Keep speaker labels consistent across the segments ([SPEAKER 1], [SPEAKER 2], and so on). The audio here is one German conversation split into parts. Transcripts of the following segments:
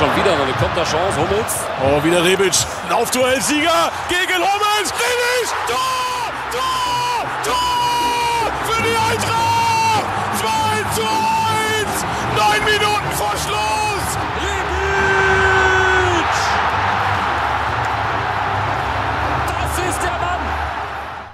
[SPEAKER 1] Schon wieder, eine Konterchance. Hummels.
[SPEAKER 2] Oh, wieder Rebic. Laufduellsieger gegen Hummels. Rebic. Tor! Tor! Tor! Für die Eintracht! 2 zu 1! Neun Minuten vor Schluss!
[SPEAKER 1] Rebic! Das ist der Mann!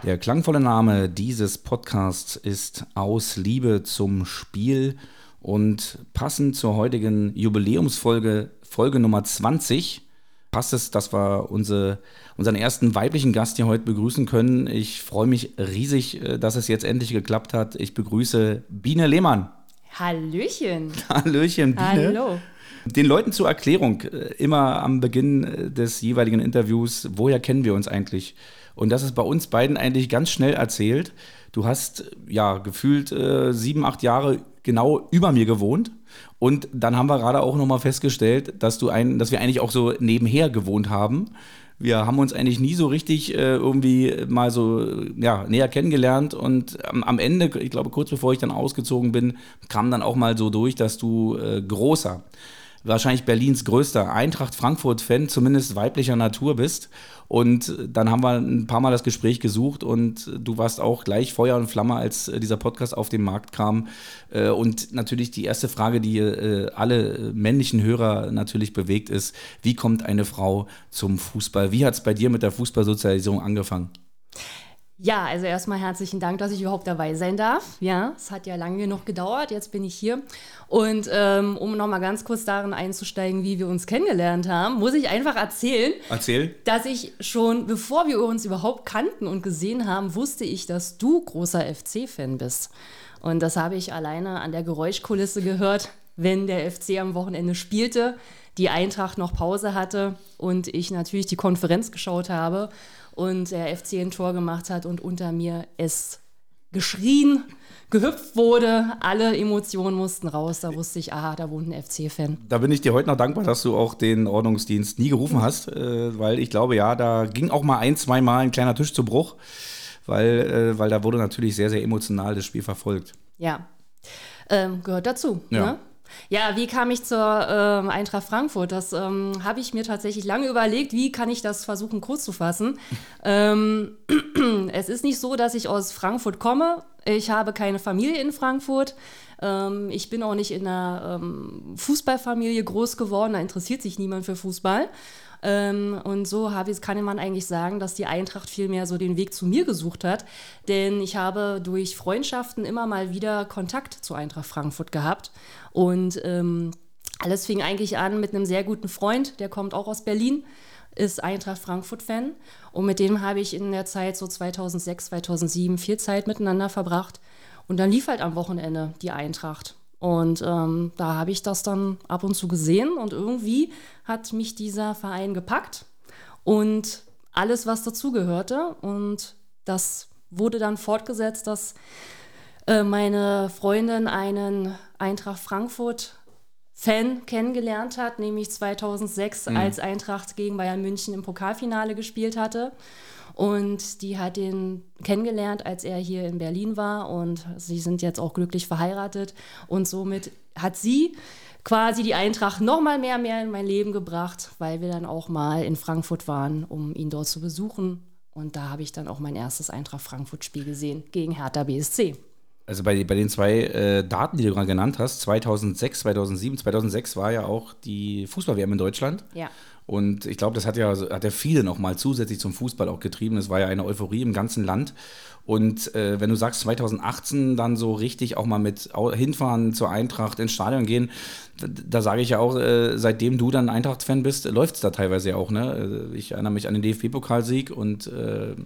[SPEAKER 3] Der klangvolle Name dieses Podcasts ist Aus Liebe zum Spiel. Und passend zur heutigen Jubiläumsfolge, Folge Nummer 20, passt es, dass wir unsere, unseren ersten weiblichen Gast hier heute begrüßen können. Ich freue mich riesig, äh, dass es jetzt endlich geklappt hat. Ich begrüße Biene Lehmann.
[SPEAKER 4] Hallöchen.
[SPEAKER 3] Hallöchen, Biene.
[SPEAKER 4] Hallo.
[SPEAKER 3] Den Leuten zur Erklärung, äh, immer am Beginn äh, des jeweiligen Interviews, woher kennen wir uns eigentlich? Und das ist bei uns beiden eigentlich ganz schnell erzählt. Du hast ja gefühlt äh, sieben, acht Jahre genau über mir gewohnt. Und dann haben wir gerade auch nochmal festgestellt, dass du ein, dass wir eigentlich auch so nebenher gewohnt haben. Wir haben uns eigentlich nie so richtig äh, irgendwie mal so ja, näher kennengelernt und am, am, Ende, ich glaube kurz bevor ich dann ausgezogen bin, kam dann auch mal so durch, dass du äh, großer wahrscheinlich Berlins größter Eintracht Frankfurt-Fan, zumindest weiblicher Natur bist. Und dann haben wir ein paar Mal das Gespräch gesucht und du warst auch gleich Feuer und Flamme, als äh, dieser Podcast auf den Markt kam. Äh, und natürlich die erste Frage, die äh, alle männlichen Hörer natürlich bewegt, ist, wie kommt eine Frau zum Fußball? Wie hat es bei dir mit der Fußballsozialisierung angefangen?
[SPEAKER 4] Ja, also erstmal herzlichen Dank, dass ich überhaupt dabei sein darf. Ja, es hat ja lange genug gedauert, jetzt bin ich hier. Und ähm, um nochmal ganz kurz darin einzusteigen, wie wir uns kennengelernt haben, muss ich einfach erzählen,
[SPEAKER 3] Erzähl.
[SPEAKER 4] dass ich schon, bevor wir uns überhaupt kannten und gesehen haben, wusste ich, dass du großer FC-Fan bist. Und das habe ich alleine an der Geräuschkulisse gehört, wenn der FC am Wochenende spielte, die Eintracht noch Pause hatte und ich natürlich die Konferenz geschaut habe und der FC ein Tor gemacht hat und unter mir es geschrien, gehüpft wurde, alle Emotionen mussten raus. Da wusste ich, aha, da wohnt ein FC-Fan.
[SPEAKER 3] Da bin ich dir heute noch dankbar, dass du auch den Ordnungsdienst nie gerufen hast, äh, weil ich glaube, ja, da ging auch mal ein, zwei Mal ein kleiner Tisch zu Bruch, weil, äh, weil da wurde natürlich sehr, sehr emotional das Spiel verfolgt.
[SPEAKER 4] Ja, ähm, gehört dazu.
[SPEAKER 3] Ja.
[SPEAKER 4] Ne? Ja, wie kam ich zur ähm, Eintracht Frankfurt? Das ähm, habe ich mir tatsächlich lange überlegt. Wie kann ich das versuchen, kurz zu fassen? ähm, es ist nicht so, dass ich aus Frankfurt komme. Ich habe keine Familie in Frankfurt. Ähm, ich bin auch nicht in einer ähm, Fußballfamilie groß geworden. Da interessiert sich niemand für Fußball. Ähm, und so habe kann man eigentlich sagen, dass die Eintracht vielmehr so den Weg zu mir gesucht hat. Denn ich habe durch Freundschaften immer mal wieder Kontakt zu Eintracht Frankfurt gehabt. Und ähm, alles fing eigentlich an mit einem sehr guten Freund, der kommt auch aus Berlin, ist Eintracht Frankfurt-Fan. Und mit dem habe ich in der Zeit so 2006, 2007 viel Zeit miteinander verbracht. Und dann lief halt am Wochenende die Eintracht. Und ähm, da habe ich das dann ab und zu gesehen und irgendwie hat mich dieser Verein gepackt und alles, was dazugehörte. Und das wurde dann fortgesetzt, dass äh, meine Freundin einen Eintracht Frankfurt Fan kennengelernt hat, nämlich 2006, mhm. als Eintracht gegen Bayern München im Pokalfinale gespielt hatte. Und die hat ihn kennengelernt, als er hier in Berlin war. Und sie sind jetzt auch glücklich verheiratet. Und somit hat sie quasi die Eintracht noch mal mehr, mehr in mein Leben gebracht, weil wir dann auch mal in Frankfurt waren, um ihn dort zu besuchen. Und da habe ich dann auch mein erstes Eintracht Frankfurt-Spiel gesehen gegen Hertha BSC.
[SPEAKER 3] Also bei, bei den zwei äh, Daten, die du gerade genannt hast, 2006, 2007, 2006 war ja auch die Fußball-WM in Deutschland.
[SPEAKER 4] Ja.
[SPEAKER 3] Und ich glaube, das hat ja, hat ja viele nochmal zusätzlich zum Fußball auch getrieben. Es war ja eine Euphorie im ganzen Land. Und äh, wenn du sagst 2018 dann so richtig auch mal mit hinfahren zur Eintracht ins Stadion gehen, da, da sage ich ja auch, äh, seitdem du dann Eintracht-Fan bist, läuft es da teilweise ja auch. Ne? Äh, ich erinnere mich an den DFB-Pokalsieg und äh,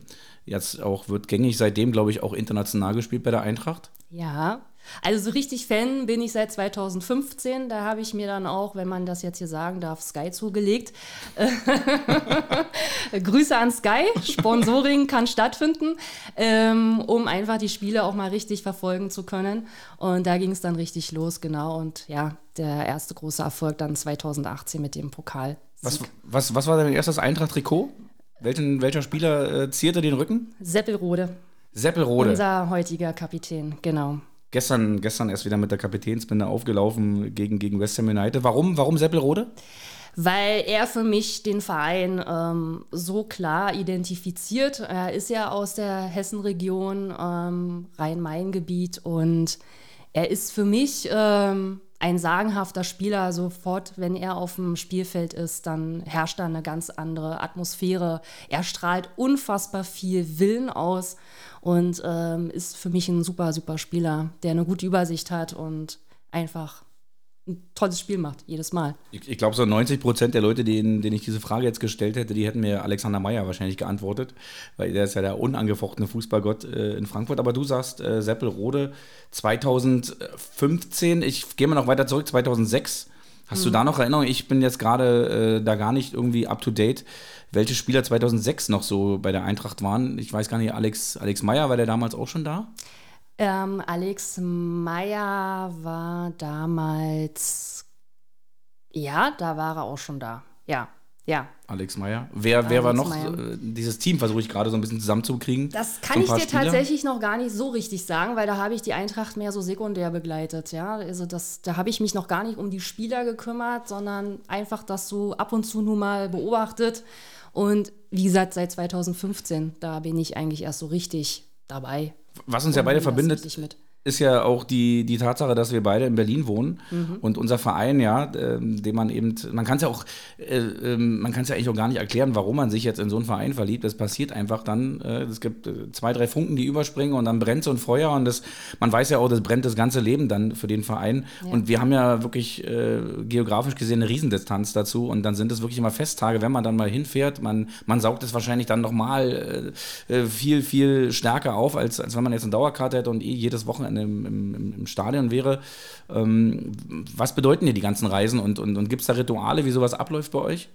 [SPEAKER 3] jetzt auch wird gängig seitdem, glaube ich, auch international gespielt bei der Eintracht.
[SPEAKER 4] Ja, also so richtig Fan bin ich seit 2015. Da habe ich mir dann auch, wenn man das jetzt hier sagen darf, Sky zugelegt. Grüße an Sky. Sponsoring kann stattfinden, ähm, um einfach die Spiele auch mal richtig verfolgen zu können. Und da ging es dann richtig los, genau. Und ja, der erste große Erfolg dann 2018 mit dem Pokal.
[SPEAKER 3] Was, was, was war dein erstes Eintracht-Trikot? Welchen, welcher Spieler äh, zierte den Rücken?
[SPEAKER 4] Seppelrode.
[SPEAKER 3] Seppelrode.
[SPEAKER 4] Unser heutiger Kapitän, genau.
[SPEAKER 3] Gestern, gestern erst wieder mit der Kapitänsbinde aufgelaufen gegen, gegen West Ham United. Warum, warum Seppelrode?
[SPEAKER 4] Weil er für mich den Verein ähm, so klar identifiziert. Er ist ja aus der Hessenregion, ähm, Rhein-Main-Gebiet und er ist für mich ähm, ein sagenhafter Spieler. Sofort, wenn er auf dem Spielfeld ist, dann herrscht da eine ganz andere Atmosphäre. Er strahlt unfassbar viel Willen aus und ähm, ist für mich ein super, super Spieler, der eine gute Übersicht hat und einfach ein tolles Spiel macht, jedes Mal.
[SPEAKER 3] Ich, ich glaube, so 90 Prozent der Leute, denen, denen ich diese Frage jetzt gestellt hätte, die hätten mir Alexander Meyer wahrscheinlich geantwortet, weil der ist ja der unangefochtene Fußballgott äh, in Frankfurt. Aber du sagst, äh, Seppelrode 2015, ich gehe mal noch weiter zurück, 2006. Hast mhm. du da noch Erinnerungen? Ich bin jetzt gerade äh, da gar nicht irgendwie up to date welche Spieler 2006 noch so bei der Eintracht waren. Ich weiß gar nicht, Alex, Alex Meyer, war der damals auch schon da?
[SPEAKER 4] Ähm, Alex Meyer war damals, ja, da war er auch schon da. Ja, ja.
[SPEAKER 3] Alex Meyer. Wer, wer war noch? Meyer. Äh, dieses Team versuche ich gerade so ein bisschen zusammenzukriegen.
[SPEAKER 4] Das kann ich dir Spieler. tatsächlich noch gar nicht so richtig sagen, weil da habe ich die Eintracht mehr so sekundär begleitet. Ja, also das, da habe ich mich noch gar nicht um die Spieler gekümmert, sondern einfach das so ab und zu nur mal beobachtet und wie gesagt, seit 2015, da bin ich eigentlich erst so richtig dabei.
[SPEAKER 3] Was uns ja beide verbindet, ist ja auch die, die Tatsache, dass wir beide in Berlin wohnen mhm. und unser Verein, ja, äh, den man eben, man kann es ja auch, äh, äh, man kann es ja eigentlich auch gar nicht erklären, warum man sich jetzt in so einen Verein verliebt. Das passiert einfach dann, äh, es gibt äh, zwei, drei Funken, die überspringen und dann brennt so ein Feuer und das, man weiß ja auch, das brennt das ganze Leben dann für den Verein. Ja. Und wir haben ja wirklich äh, geografisch gesehen eine Riesendistanz dazu und dann sind es wirklich immer Festtage, wenn man dann mal hinfährt, man, man saugt es wahrscheinlich dann nochmal viel, viel stärker auf, als, als wenn man jetzt eine Dauerkarte hätte und eh jedes Wochenende im, im, im Stadion wäre. Ähm, was bedeuten dir die ganzen Reisen und, und, und gibt es da Rituale, wie sowas abläuft bei euch?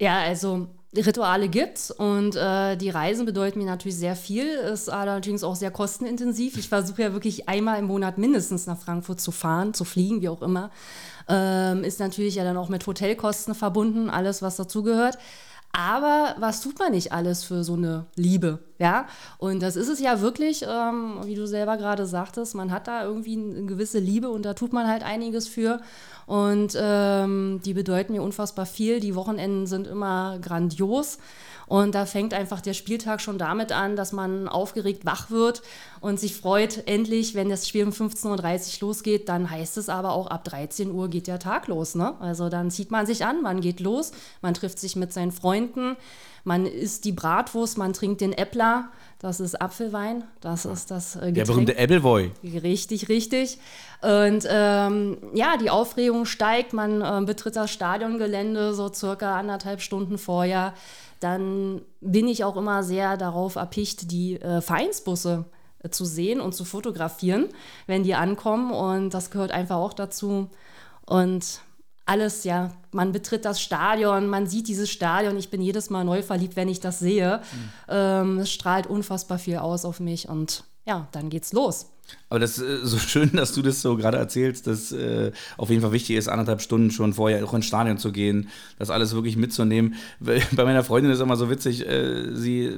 [SPEAKER 4] Ja, also Rituale gibt's und äh, die Reisen bedeuten mir natürlich sehr viel, ist allerdings auch sehr kostenintensiv. Ich versuche ja wirklich einmal im Monat mindestens nach Frankfurt zu fahren, zu fliegen, wie auch immer. Ähm, ist natürlich ja dann auch mit Hotelkosten verbunden, alles was dazugehört. Aber was tut man nicht alles für so eine Liebe, ja? Und das ist es ja wirklich, ähm, wie du selber gerade sagtest, man hat da irgendwie eine gewisse Liebe und da tut man halt einiges für. Und ähm, die bedeuten mir unfassbar viel. Die Wochenenden sind immer grandios. Und da fängt einfach der Spieltag schon damit an, dass man aufgeregt wach wird und sich freut, endlich, wenn das Spiel um 15.30 Uhr losgeht, dann heißt es aber auch, ab 13 Uhr geht der Tag los. Ne? Also dann zieht man sich an, man geht los, man trifft sich mit seinen Freunden, man isst die Bratwurst, man trinkt den Äppler, das ist Apfelwein, das ist das
[SPEAKER 3] äh, Getränk. Der berühmte Appleboy.
[SPEAKER 4] Richtig, richtig. Und ähm, ja, die Aufregung steigt, man äh, betritt das Stadiongelände so circa anderthalb Stunden vorher dann bin ich auch immer sehr darauf erpicht, die äh, Vereinsbusse äh, zu sehen und zu fotografieren, wenn die ankommen. Und das gehört einfach auch dazu. Und alles, ja, man betritt das Stadion, man sieht dieses Stadion. Ich bin jedes Mal neu verliebt, wenn ich das sehe. Mhm. Ähm, es strahlt unfassbar viel aus auf mich und ja, dann geht's los.
[SPEAKER 3] Aber das ist äh, so schön, dass du das so gerade erzählst, dass äh, auf jeden Fall wichtig ist, anderthalb Stunden schon vorher auch ins Stadion zu gehen, das alles wirklich mitzunehmen. Bei meiner Freundin ist es immer so witzig, äh, sie,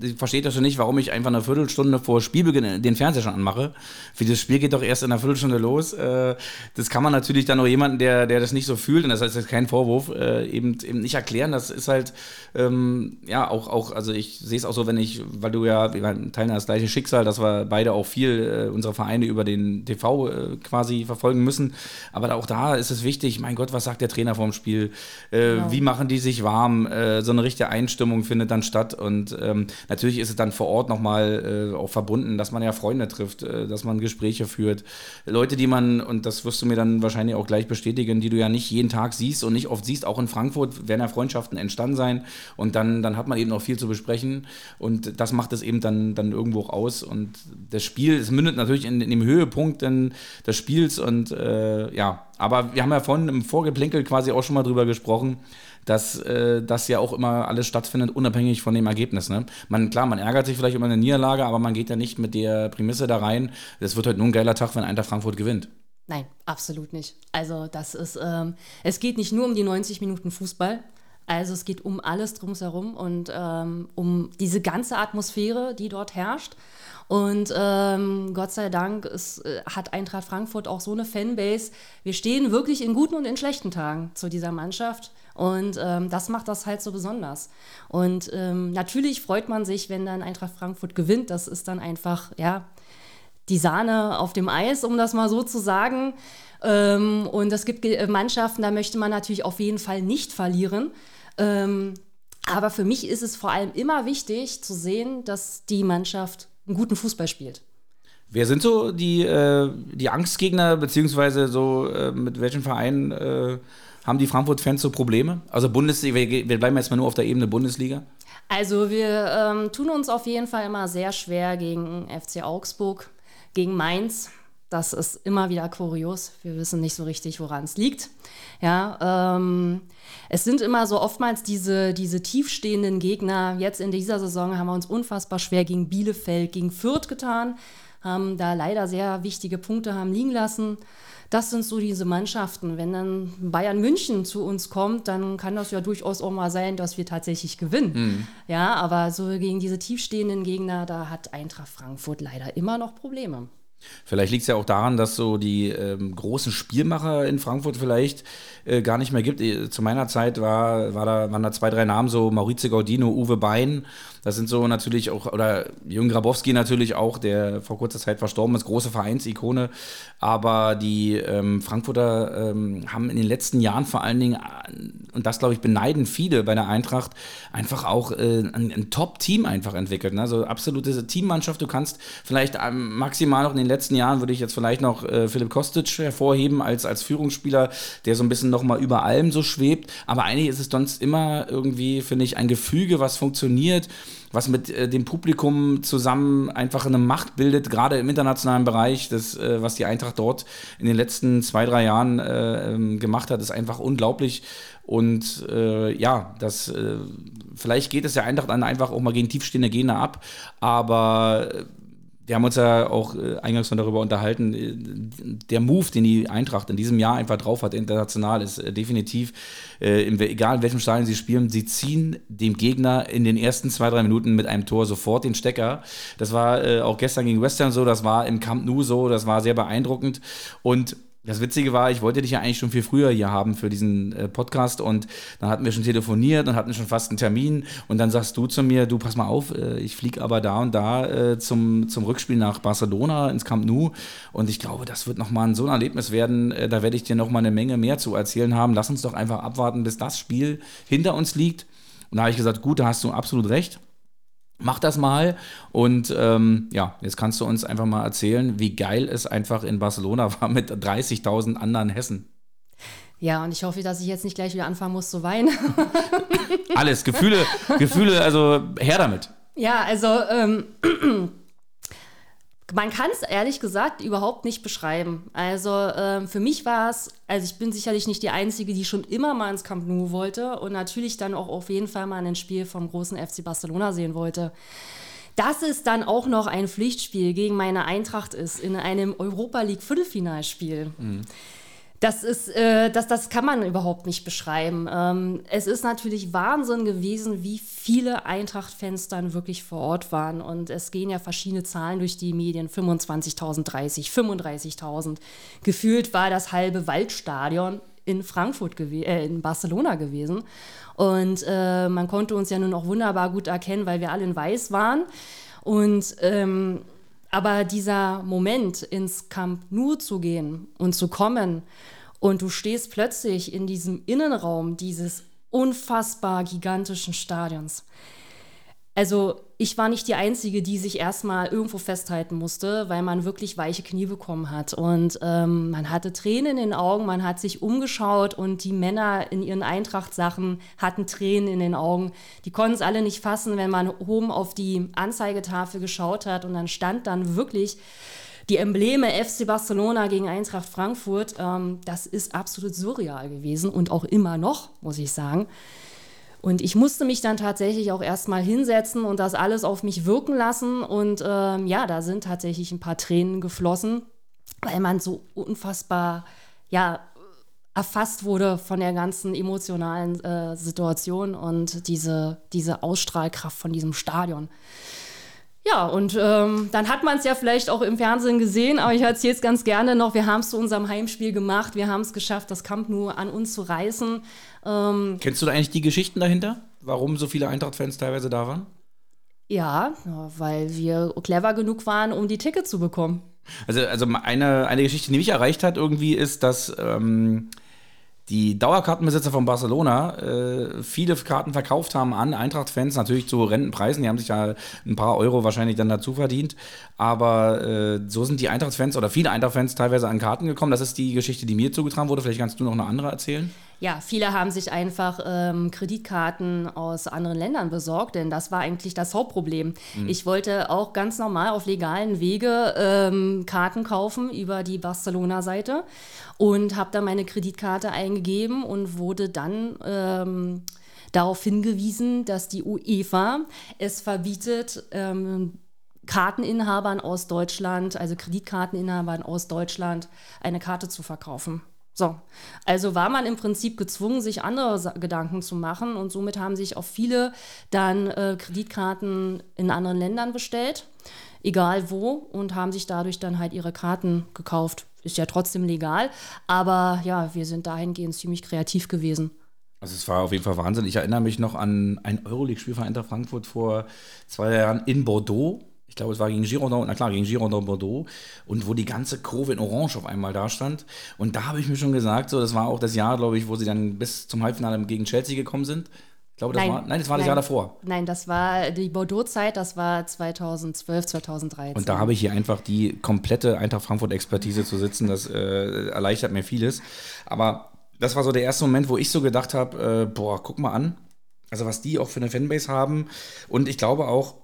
[SPEAKER 3] sie versteht ja schon nicht, warum ich einfach eine Viertelstunde vor Spielbeginn den Fernseher schon anmache. Für das Spiel geht doch erst in einer Viertelstunde los. Äh, das kann man natürlich dann auch jemanden, der, der das nicht so fühlt, und das heißt, das ist kein Vorwurf, äh, eben, eben nicht erklären. Das ist halt, ähm, ja, auch, auch, also ich sehe es auch so, wenn ich, weil du ja, wir teilen das gleiche Schicksal, dass wir beide auch viel äh, unsere Vereine über den TV äh, quasi verfolgen müssen. Aber auch da ist es wichtig, mein Gott, was sagt der Trainer vorm Spiel? Äh, genau. Wie machen die sich warm? Äh, so eine richtige Einstimmung findet dann statt. Und ähm, natürlich ist es dann vor Ort nochmal äh, auch verbunden, dass man ja Freunde trifft, äh, dass man Gespräche führt. Leute, die man, und das wirst du mir dann wahrscheinlich auch gleich bestätigen, die du ja nicht jeden Tag siehst und nicht oft siehst, auch in Frankfurt werden ja Freundschaften entstanden sein. Und dann, dann hat man eben auch viel zu besprechen. Und das macht es eben dann, dann irgendwo auch aus. Und das Spiel, es mündet natürlich in, in dem Höhepunkt dann des Spiels. Und äh, ja, aber wir haben ja vorhin im Vorgeplänkel quasi auch schon mal drüber gesprochen, dass äh, das ja auch immer alles stattfindet, unabhängig von dem Ergebnis. Ne? Man, klar, man ärgert sich vielleicht über eine Niederlage, aber man geht ja nicht mit der Prämisse da rein. Es wird heute nur ein geiler Tag, wenn Eintracht Frankfurt gewinnt.
[SPEAKER 4] Nein, absolut nicht. Also das ist, ähm, es geht nicht nur um die 90 Minuten Fußball, also es geht um alles drumherum und ähm, um diese ganze Atmosphäre, die dort herrscht. Und ähm, Gott sei Dank ist, äh, hat Eintracht Frankfurt auch so eine Fanbase. Wir stehen wirklich in guten und in schlechten Tagen zu dieser Mannschaft. Und ähm, das macht das halt so besonders. Und ähm, natürlich freut man sich, wenn dann Eintracht Frankfurt gewinnt. Das ist dann einfach, ja, die Sahne auf dem Eis, um das mal so zu sagen. Ähm, und es gibt Mannschaften, da möchte man natürlich auf jeden Fall nicht verlieren. Ähm, aber für mich ist es vor allem immer wichtig zu sehen, dass die Mannschaft einen guten Fußball spielt.
[SPEAKER 3] Wer sind so die, äh, die Angstgegner, beziehungsweise so äh, mit welchen Vereinen äh, haben die Frankfurt-Fans so Probleme? Also Bundesliga, wir, wir, bleiben jetzt mal nur auf der Ebene Bundesliga.
[SPEAKER 4] Also wir ähm, tun uns auf jeden Fall immer sehr schwer gegen FC Augsburg, gegen Mainz. Das ist immer wieder kurios. Wir wissen nicht so richtig, woran es liegt. Ja, ähm, es sind immer so oftmals diese, diese tiefstehenden Gegner. Jetzt in dieser Saison haben wir uns unfassbar schwer gegen Bielefeld, gegen Fürth getan, haben da leider sehr wichtige Punkte haben liegen lassen. Das sind so diese Mannschaften. Wenn dann Bayern München zu uns kommt, dann kann das ja durchaus auch mal sein, dass wir tatsächlich gewinnen. Mhm. Ja, aber so gegen diese tiefstehenden Gegner, da hat Eintracht Frankfurt leider immer noch Probleme.
[SPEAKER 3] Vielleicht liegt es ja auch daran, dass so die ähm, großen Spielmacher in Frankfurt vielleicht äh, gar nicht mehr gibt. Äh, zu meiner Zeit war, war da, waren da zwei, drei Namen, so Maurizio Gaudino, Uwe Bein. Das sind so natürlich auch, oder Jürgen Grabowski natürlich auch, der vor kurzer Zeit verstorben ist, große Vereinsikone. Aber die ähm, Frankfurter ähm, haben in den letzten Jahren vor allen Dingen, und das glaube ich beneiden viele bei der Eintracht, einfach auch äh, ein, ein Top-Team einfach entwickelt. Ne? Also absolute Teammannschaft. Du kannst vielleicht maximal noch in den letzten Jahren, würde ich jetzt vielleicht noch äh, Philipp Kostic hervorheben als, als Führungsspieler, der so ein bisschen nochmal über allem so schwebt. Aber eigentlich ist es sonst immer irgendwie, finde ich, ein Gefüge, was funktioniert was mit äh, dem Publikum zusammen einfach eine Macht bildet, gerade im internationalen Bereich. Das, äh, was die Eintracht dort in den letzten zwei, drei Jahren äh, ähm, gemacht hat, ist einfach unglaublich. Und äh, ja, das äh, vielleicht geht es der Eintracht dann einfach auch mal gegen tiefstehende Gegner ab, aber äh, wir haben uns ja auch äh, eingangs schon darüber unterhalten, äh, der Move, den die Eintracht in diesem Jahr einfach drauf hat, international, ist äh, definitiv, egal in welchem Stadion sie spielen, sie ziehen dem Gegner in den ersten zwei, drei Minuten mit einem Tor sofort den Stecker. Das war auch gestern gegen Western so, das war im Camp Nou so, das war sehr beeindruckend und das Witzige war, ich wollte dich ja eigentlich schon viel früher hier haben für diesen äh, Podcast und dann hatten wir schon telefoniert und hatten schon fast einen Termin und dann sagst du zu mir, du pass mal auf, äh, ich fliege aber da und da äh, zum, zum Rückspiel nach Barcelona ins Camp Nou und ich glaube, das wird nochmal so ein Erlebnis werden, äh, da werde ich dir nochmal eine Menge mehr zu erzählen haben. Lass uns doch einfach abwarten, bis das Spiel hinter uns liegt. Und da habe ich gesagt, gut, da hast du absolut recht. Mach das mal und ähm, ja, jetzt kannst du uns einfach mal erzählen, wie geil es einfach in Barcelona war mit 30.000 anderen Hessen.
[SPEAKER 4] Ja, und ich hoffe, dass ich jetzt nicht gleich wieder anfangen muss zu weinen.
[SPEAKER 3] Alles, Gefühle, Gefühle, also her damit.
[SPEAKER 4] Ja, also ähm, man kann es ehrlich gesagt überhaupt nicht beschreiben. Also ähm, für mich war es, also ich bin sicherlich nicht die Einzige, die schon immer mal ins Camp Nou wollte und natürlich dann auch auf jeden Fall mal ein Spiel vom großen FC Barcelona sehen wollte. Dass es dann auch noch ein Pflichtspiel gegen meine Eintracht ist in einem Europa League Viertelfinalspiel. Mhm das ist, äh, das, das kann man überhaupt nicht beschreiben. Ähm, es ist natürlich Wahnsinn gewesen, wie viele Eintracht-Fans dann wirklich vor Ort waren. Und es gehen ja verschiedene Zahlen durch die Medien: 25.000, 30, 35.000. Gefühlt war das halbe Waldstadion in Frankfurt, äh, in Barcelona gewesen. Und äh, man konnte uns ja nun auch wunderbar gut erkennen, weil wir alle in Weiß waren. Und ähm, Aber dieser Moment, ins Camp Nou zu gehen und zu kommen und du stehst plötzlich in diesem Innenraum dieses unfassbar gigantischen Stadions. Also ich war nicht die Einzige, die sich erstmal irgendwo festhalten musste, weil man wirklich weiche Knie bekommen hat. Und ähm, man hatte Tränen in den Augen, man hat sich umgeschaut und die Männer in ihren Eintracht-Sachen hatten Tränen in den Augen. Die konnten es alle nicht fassen, wenn man oben auf die Anzeigetafel geschaut hat und dann stand dann wirklich die Embleme FC Barcelona gegen Eintracht Frankfurt. Ähm, das ist absolut surreal gewesen und auch immer noch, muss ich sagen. Und ich musste mich dann tatsächlich auch erstmal hinsetzen und das alles auf mich wirken lassen. Und ähm, ja, da sind tatsächlich ein paar Tränen geflossen, weil man so unfassbar, ja, erfasst wurde von der ganzen emotionalen äh, Situation und diese, diese Ausstrahlkraft von diesem Stadion. Ja, und ähm, dann hat man es ja vielleicht auch im Fernsehen gesehen, aber ich erzähle es ganz gerne noch. Wir haben es zu unserem Heimspiel gemacht. Wir haben es geschafft, das Camp nur an uns zu reißen.
[SPEAKER 3] Ähm, Kennst du da eigentlich die Geschichten dahinter? Warum so viele Eintracht-Fans teilweise da waren?
[SPEAKER 4] Ja, weil wir clever genug waren, um die Tickets zu bekommen.
[SPEAKER 3] Also, also eine, eine Geschichte, die mich erreicht hat, irgendwie ist, dass. Ähm die Dauerkartenbesitzer von Barcelona äh, viele Karten verkauft haben an Eintracht-Fans, natürlich zu Rentenpreisen. Die haben sich ja ein paar Euro wahrscheinlich dann dazu verdient. Aber äh, so sind die Eintracht-Fans oder viele Eintracht-Fans teilweise an Karten gekommen. Das ist die Geschichte, die mir zugetragen wurde. Vielleicht kannst du noch eine andere erzählen.
[SPEAKER 4] Ja, viele haben sich einfach ähm, Kreditkarten aus anderen Ländern besorgt, denn das war eigentlich das Hauptproblem. Mhm. Ich wollte auch ganz normal auf legalen Wege ähm, Karten kaufen über die Barcelona-Seite und habe da meine Kreditkarte eingegeben und wurde dann ähm, darauf hingewiesen, dass die UEFA es verbietet, ähm, Karteninhabern aus Deutschland, also Kreditkarteninhabern aus Deutschland, eine Karte zu verkaufen. So, also war man im Prinzip gezwungen, sich andere Gedanken zu machen und somit haben sich auch viele dann äh, Kreditkarten in anderen Ländern bestellt, egal wo, und haben sich dadurch dann halt ihre Karten gekauft. Ist ja trotzdem legal, aber ja, wir sind dahingehend ziemlich kreativ gewesen.
[SPEAKER 3] Also es war auf jeden Fall Wahnsinn. Ich erinnere mich noch an ein Euroleague-Spiel von Eintracht Frankfurt vor zwei Jahren in Bordeaux ich glaube, es war gegen Girondin, na klar, gegen Girondin Bordeaux und wo die ganze Kurve in Orange auf einmal da stand. Und da habe ich mir schon gesagt, so, das war auch das Jahr, glaube ich, wo sie dann bis zum Halbfinale gegen Chelsea gekommen sind. Ich glaube, das nein, war, nein, das war das nein, Jahr davor.
[SPEAKER 4] Nein, das war die Bordeaux-Zeit, das war 2012, 2013.
[SPEAKER 3] Und da habe ich hier einfach die komplette Eintracht Frankfurt-Expertise zu sitzen. Das äh, erleichtert mir vieles. Aber das war so der erste Moment, wo ich so gedacht habe: äh, boah, guck mal an. Also, was die auch für eine Fanbase haben. Und ich glaube auch,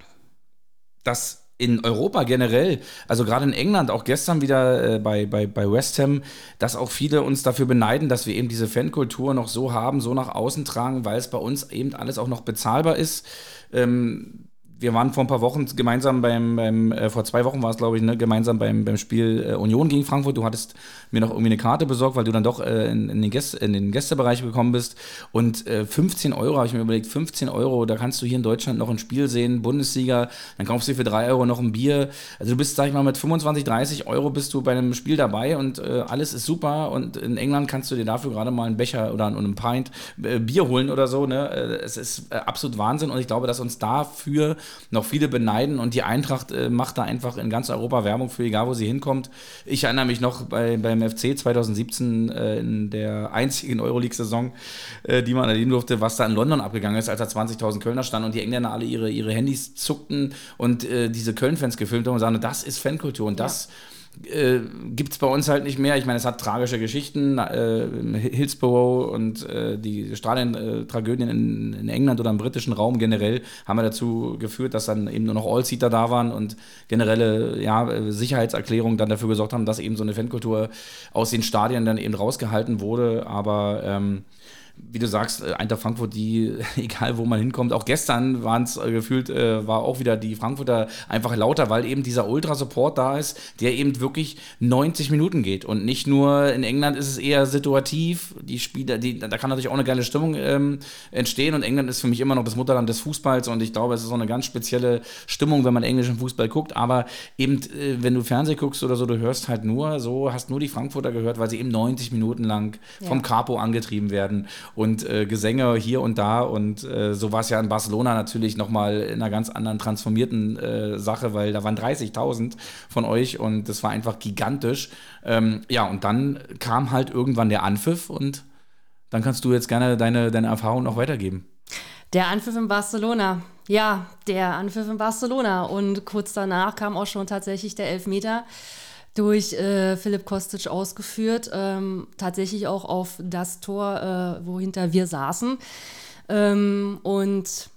[SPEAKER 3] dass in Europa generell, also gerade in England, auch gestern wieder äh, bei, bei, bei West Ham, dass auch viele uns dafür beneiden, dass wir eben diese Fankultur noch so haben, so nach außen tragen, weil es bei uns eben alles auch noch bezahlbar ist. Ähm, wir waren vor ein paar Wochen gemeinsam beim, beim äh, vor zwei Wochen war es, glaube ich, ne, gemeinsam beim, beim Spiel äh, Union gegen Frankfurt. Du hattest mir noch irgendwie eine Karte besorgt, weil du dann doch äh, in, in, den Gäste, in den Gästebereich gekommen bist. Und 15 äh, Euro habe ich mir überlegt, 15 Euro, da kannst du hier in Deutschland noch ein Spiel sehen, Bundesliga, dann kaufst du für 3 Euro noch ein Bier. Also du bist, sag ich mal, mit 25, 30 Euro bist du bei einem Spiel dabei und äh, alles ist super. Und in England kannst du dir dafür gerade mal einen Becher oder einen Pint äh, Bier holen oder so. Ne? es ist absolut Wahnsinn und ich glaube, dass uns dafür noch viele beneiden und die Eintracht äh, macht da einfach in ganz Europa Werbung für, egal wo sie hinkommt. Ich erinnere mich noch bei, beim FC 2017 äh, in der einzigen Euroleague-Saison, äh, die man erleben durfte, was da in London abgegangen ist, als da 20.000 Kölner standen und die Engländer alle ihre, ihre Handys zuckten und äh, diese Köln-Fans gefilmt haben und sagen, das ist Fankultur und das äh, gibt es bei uns halt nicht mehr. Ich meine, es hat tragische Geschichten. Äh, Hillsborough und äh, die Stadion-Tragödien in, in, England oder im britischen Raum generell haben ja dazu geführt, dass dann eben nur noch All-Seater da waren und generelle ja, Sicherheitserklärungen dann dafür gesorgt haben, dass eben so eine Fankultur aus den Stadien dann eben rausgehalten wurde. Aber ähm, wie du sagst, äh, Eintracht Frankfurt, die, egal wo man hinkommt, auch gestern waren es äh, gefühlt, äh, war auch wieder die Frankfurter einfach lauter, weil eben dieser Ultra-Support da ist, der eben wirklich 90 Minuten geht. Und nicht nur in England ist es eher situativ, die Spieler, die, da kann natürlich auch eine geile Stimmung ähm, entstehen. Und England ist für mich immer noch das Mutterland des Fußballs und ich glaube, es ist so eine ganz spezielle Stimmung, wenn man englischen Fußball guckt. Aber eben, äh, wenn du Fernsehen guckst oder so, du hörst halt nur so, hast nur die Frankfurter gehört, weil sie eben 90 Minuten lang vom Capo angetrieben werden. Und äh, Gesänge hier und da. Und äh, so war es ja in Barcelona natürlich nochmal in einer ganz anderen transformierten äh, Sache, weil da waren 30.000 von euch und das war einfach gigantisch. Ähm, ja, und dann kam halt irgendwann der Anpfiff und dann kannst du jetzt gerne deine, deine Erfahrung noch weitergeben.
[SPEAKER 4] Der Anpfiff in Barcelona. Ja, der Anpfiff in Barcelona. Und kurz danach kam auch schon tatsächlich der Elfmeter durch äh, Philipp Kostic ausgeführt. Ähm, tatsächlich auch auf das Tor, äh, wohinter wir saßen. Ähm, und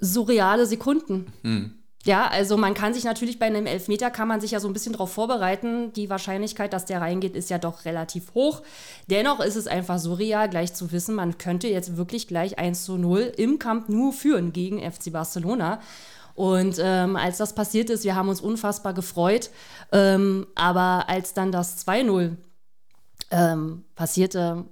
[SPEAKER 4] surreale Sekunden. Mhm. Ja, also man kann sich natürlich bei einem Elfmeter, kann man sich ja so ein bisschen darauf vorbereiten. Die Wahrscheinlichkeit, dass der reingeht, ist ja doch relativ hoch. Dennoch ist es einfach surreal, gleich zu wissen, man könnte jetzt wirklich gleich 1 zu 0 im Camp Nou führen gegen FC Barcelona. Und ähm, als das passiert ist, wir haben uns unfassbar gefreut. Ähm, aber als dann das 2-0 ähm, passierte,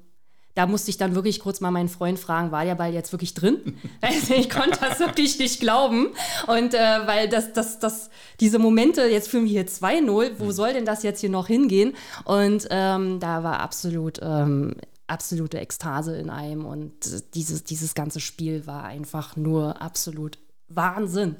[SPEAKER 4] da musste ich dann wirklich kurz mal meinen Freund fragen, war der Ball jetzt wirklich drin? Also ich konnte das wirklich nicht glauben. Und äh, weil das, das, das, diese Momente, jetzt führen wir hier 2-0, wo soll denn das jetzt hier noch hingehen? Und ähm, da war absolut, ähm, absolute Ekstase in einem. Und dieses, dieses ganze Spiel war einfach nur absolut Wahnsinn.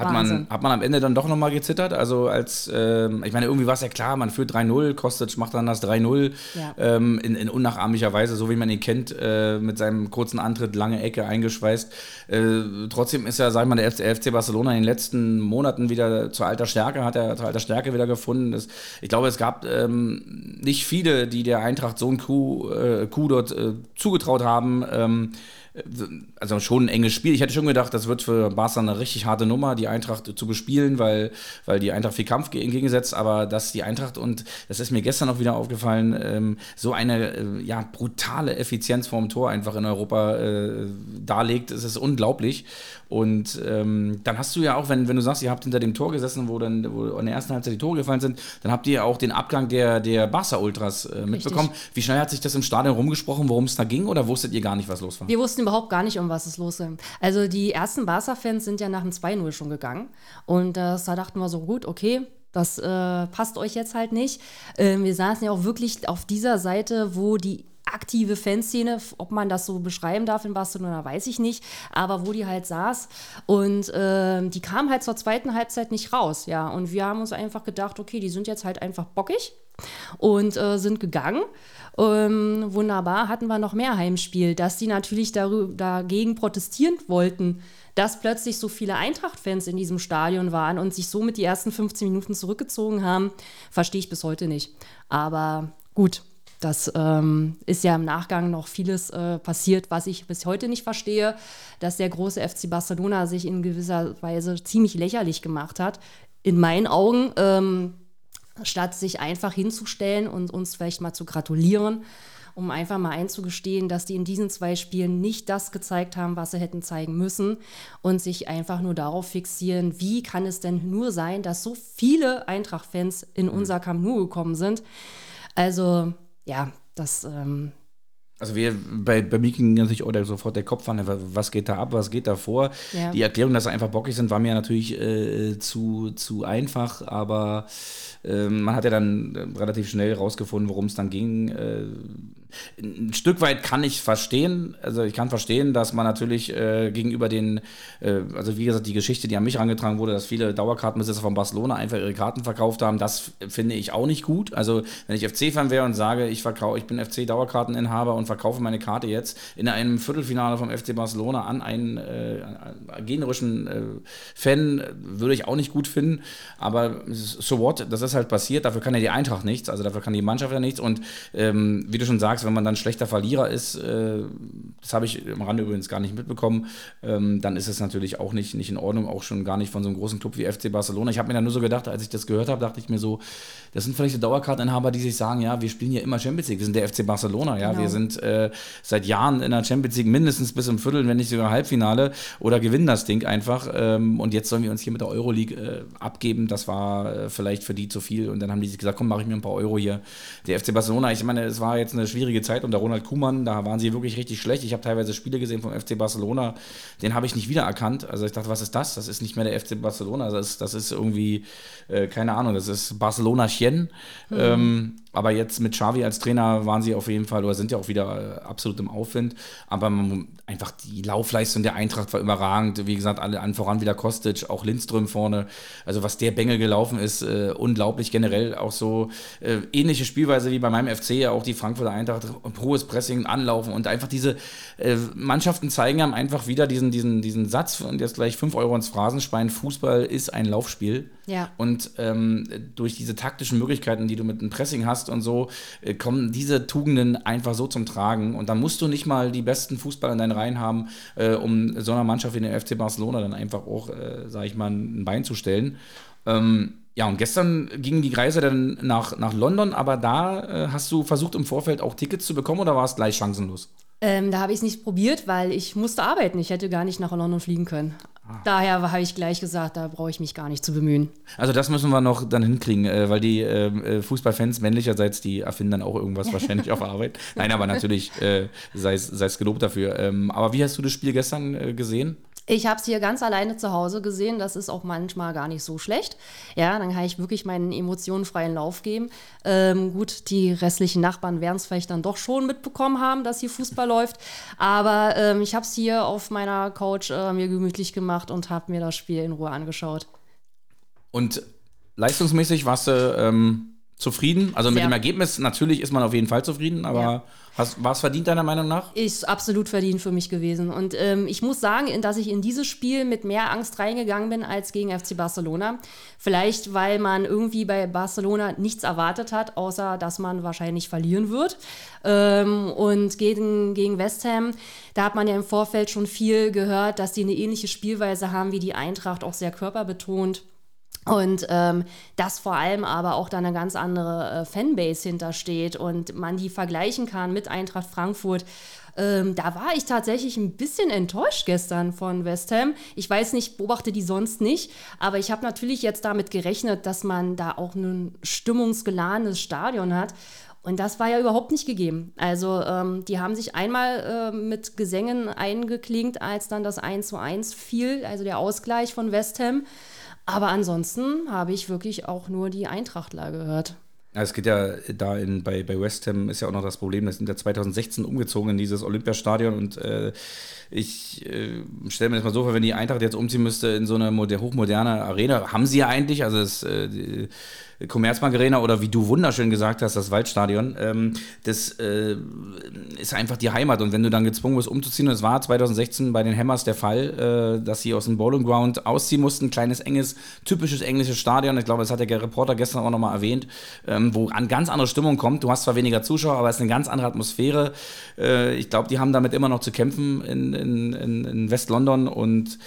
[SPEAKER 3] Hat man, hat man am Ende dann doch nochmal gezittert? Also als, ähm, ich meine, irgendwie war es ja klar, man führt 3-0, Kostic macht dann das 3-0 ja. ähm, in, in, unnachahmlicher Weise, so wie man ihn kennt, äh, mit seinem kurzen Antritt, lange Ecke eingeschweißt. Äh, trotzdem ist ja, sag ich mal, der FC, Barcelona in den letzten Monaten wieder zur alter Stärke, hat er zur alter Stärke wieder gefunden. Das, ich glaube, es gab ähm, nicht viele, die der Eintracht so einen Coup, äh, Coup dort äh, zugetraut haben. Also schon ein enges Spiel. Ich hätte schon gedacht, das wird für Barca eine richtig harte Nummer, die Eintracht zu bespielen, weil, weil die Eintracht viel Kampf entgegensetzt, aber dass die Eintracht, und das ist mir gestern auch wieder aufgefallen, ähm, so eine äh, ja, brutale Effizienz vorm Tor einfach in Europa äh, darlegt, es ist unglaublich. Und ähm, dann hast du ja auch, wenn, wenn du sagst, ihr habt hinter dem Tor gesessen, wo dann wo in der ersten Halbzeit die Tore gefallen sind, dann habt ihr ja auch den Abgang der, der Barca-Ultras äh, mitbekommen. Richtig. Wie schnell hat sich das im Stadion rumgesprochen, worum es da ging, oder wusstet ihr gar nicht, was los war?
[SPEAKER 4] Wir wussten überhaupt gar nicht, um was es los ist. Also die ersten Barca-Fans sind ja nach dem 2-0 schon gegangen. Und äh, da dachten wir so, gut, okay, das äh, passt euch jetzt halt nicht. Äh, wir saßen ja auch wirklich auf dieser Seite, wo die aktive Fanszene, ob man das so beschreiben darf in Barcelona, weiß ich nicht, aber wo die halt saß und äh, die kam halt zur zweiten Halbzeit nicht raus, ja, und wir haben uns einfach gedacht, okay, die sind jetzt halt einfach bockig und äh, sind gegangen. Ähm, wunderbar, hatten wir noch mehr Heimspiel, dass die natürlich dagegen protestieren wollten, dass plötzlich so viele Eintracht-Fans in diesem Stadion waren und sich somit die ersten 15 Minuten zurückgezogen haben, verstehe ich bis heute nicht. Aber gut, das ähm, ist ja im Nachgang noch vieles äh, passiert, was ich bis heute nicht verstehe, dass der große FC Barcelona sich in gewisser Weise ziemlich lächerlich gemacht hat. In meinen Augen, ähm, statt sich einfach hinzustellen und uns vielleicht mal zu gratulieren, um einfach mal einzugestehen, dass die in diesen zwei Spielen nicht das gezeigt haben, was sie hätten zeigen müssen und sich einfach nur darauf fixieren, wie kann es denn nur sein, dass so viele Eintracht-Fans in mhm. unser Camp Nou gekommen sind. Also ja, das. Ähm,
[SPEAKER 3] also wir, bei, bei mir ging natürlich auch der, sofort der Kopf an, was geht da ab, was geht da vor. Ja. Die Erklärung, dass sie einfach bockig sind, war mir natürlich äh, zu, zu einfach, aber äh, man hat ja dann äh, relativ schnell rausgefunden, worum es dann ging. Äh, ein Stück weit kann ich verstehen, also ich kann verstehen, dass man natürlich äh, gegenüber den, äh, also wie gesagt, die Geschichte, die an mich herangetragen wurde, dass viele Dauerkartenbesitzer von Barcelona einfach ihre Karten verkauft haben, das finde ich auch nicht gut. Also wenn ich FC-Fan wäre und sage, ich verkaufe, ich bin FC-Dauerkarteninhaber und verkaufe meine Karte jetzt in einem Viertelfinale vom FC Barcelona an einen äh, generischen äh, Fan, würde ich auch nicht gut finden. Aber so what, das ist halt passiert, dafür kann ja die Eintracht nichts, also dafür kann die Mannschaft ja nichts. Und ähm, wie du schon sagst, wenn man dann schlechter Verlierer ist, äh, das habe ich am Rande übrigens gar nicht mitbekommen, ähm, dann ist es natürlich auch nicht, nicht in Ordnung, auch schon gar nicht von so einem großen Club wie FC Barcelona. Ich habe mir dann nur so gedacht, als ich das gehört habe, dachte ich mir so, das sind vielleicht die Dauerkarteninhaber, die sich sagen, ja, wir spielen ja immer Champions League, wir sind der FC Barcelona, ja, genau. wir sind äh, seit Jahren in der Champions League mindestens bis im Viertel, wenn nicht sogar Halbfinale oder gewinnen das Ding einfach ähm, und jetzt sollen wir uns hier mit der Euroleague äh, abgeben, das war äh, vielleicht für die zu viel und dann haben die sich gesagt, komm, mache ich mir ein paar Euro hier. Der FC Barcelona, ich meine, es war jetzt eine schwierige schwierige Zeit unter Ronald Kuhmann. Da waren sie wirklich richtig schlecht. Ich habe teilweise Spiele gesehen vom FC Barcelona, den habe ich nicht wiedererkannt. Also ich dachte, was ist das? Das ist nicht mehr der FC Barcelona. Das ist, das ist irgendwie, äh, keine Ahnung, das ist Barcelona Chien. Mhm. Ähm, aber jetzt mit Xavi als Trainer waren sie auf jeden Fall oder sind ja auch wieder äh, absolut im Aufwind. Aber man, einfach die Laufleistung der Eintracht war überragend. Wie gesagt, alle an voran wieder Kostic, auch Lindström vorne. Also was der Bengel gelaufen ist, äh, unglaublich. Generell auch so äh, ähnliche Spielweise wie bei meinem FC, ja auch die Frankfurter Eintracht, hohes Pressing, Anlaufen und einfach diese äh, Mannschaften zeigen einem einfach wieder diesen, diesen, diesen Satz und jetzt gleich 5 Euro ins Phrasenschwein. Fußball ist ein Laufspiel.
[SPEAKER 4] Ja.
[SPEAKER 3] Und ähm, durch diese taktischen Möglichkeiten, die du mit dem Pressing hast und so, äh, kommen diese Tugenden einfach so zum Tragen. Und dann musst du nicht mal die besten Fußballer in deinen Reihen haben, äh, um so einer Mannschaft wie der FC Barcelona dann einfach auch, äh, sag ich mal, ein Bein zu stellen. Ähm, ja, und gestern gingen die Reise dann nach, nach London, aber da äh, hast du versucht im Vorfeld auch Tickets zu bekommen oder war es gleich chancenlos?
[SPEAKER 4] Ähm, da habe ich es nicht probiert, weil ich musste arbeiten. Ich hätte gar nicht nach London fliegen können. Ah. Daher habe ich gleich gesagt, da brauche ich mich gar nicht zu bemühen.
[SPEAKER 3] Also das müssen wir noch dann hinkriegen, äh, weil die ähm, äh, Fußballfans männlicherseits, die erfinden dann auch irgendwas wahrscheinlich auf Arbeit. Nein, aber natürlich äh, sei es gelobt dafür. Ähm, aber wie hast du das Spiel gestern gesehen?
[SPEAKER 4] Ich habe es hier ganz alleine zu Hause gesehen. Das ist auch manchmal gar nicht so schlecht. Ja, dann kann ich wirklich meinen Emotionen freien Lauf geben. Ähm, gut, die restlichen Nachbarn werden es vielleicht dann doch schon mitbekommen haben, dass hier Fußball läuft. Aber ähm, ich habe es hier auf meiner Couch äh, mir gemütlich gemacht und habe mir das Spiel in Ruhe angeschaut.
[SPEAKER 3] Und leistungsmäßig warst du ähm, zufrieden? Also Sehr. mit dem Ergebnis natürlich ist man auf jeden Fall zufrieden, aber ja. war es verdient deiner Meinung nach?
[SPEAKER 4] Ist absolut verdient für mich gewesen. Und ähm, ich muss sagen, dass ich in dieses Spiel mit mehr Angst reingegangen bin als gegen FC Barcelona. Vielleicht, weil man irgendwie bei Barcelona nichts erwartet hat, außer dass man wahrscheinlich verlieren wird. Ähm, und gegen, gegen West Ham, da hat man ja im Vorfeld schon viel gehört, dass die eine ähnliche Spielweise haben wie die Eintracht, auch sehr körperbetont. Und ähm, dass vor allem aber auch da eine ganz andere äh, Fanbase hintersteht und man die vergleichen kann mit Eintracht Frankfurt. Ähm, da war ich tatsächlich ein bisschen enttäuscht gestern von West Ham. Ich weiß nicht, beobachte die sonst nicht, aber ich habe natürlich jetzt damit gerechnet, dass man da auch ein stimmungsgeladenes Stadion hat. Und das war ja überhaupt nicht gegeben. Also ähm, die haben sich einmal äh, mit Gesängen eingeklingt, als dann das 1 zu 1 fiel, also der Ausgleich von West Ham. Aber ansonsten habe ich wirklich auch nur die Eintrachtler gehört.
[SPEAKER 3] Es geht ja da in, bei, bei West Ham ist ja auch noch das Problem, das sind ja 2016 umgezogen in dieses Olympiastadion und äh, ich äh, stelle mir das mal so vor, wenn die Eintracht jetzt umziehen müsste in so eine hochmoderne Arena, haben sie ja eigentlich, also das, äh, Commerzbank Arena oder wie du wunderschön gesagt hast, das Waldstadion, ähm, das äh, ist einfach die Heimat. Und wenn du dann gezwungen wirst, umzuziehen, und es war 2016 bei den Hammers der Fall, äh, dass sie aus dem Bowling Ground ausziehen mussten, kleines, enges, typisches englisches Stadion. Ich glaube, das hat der Reporter gestern auch nochmal erwähnt, ähm, wo an ganz andere Stimmung kommt. Du hast zwar weniger Zuschauer, aber es ist eine ganz andere Atmosphäre. Äh, ich glaube, die haben damit immer noch zu kämpfen in, in, in West-London und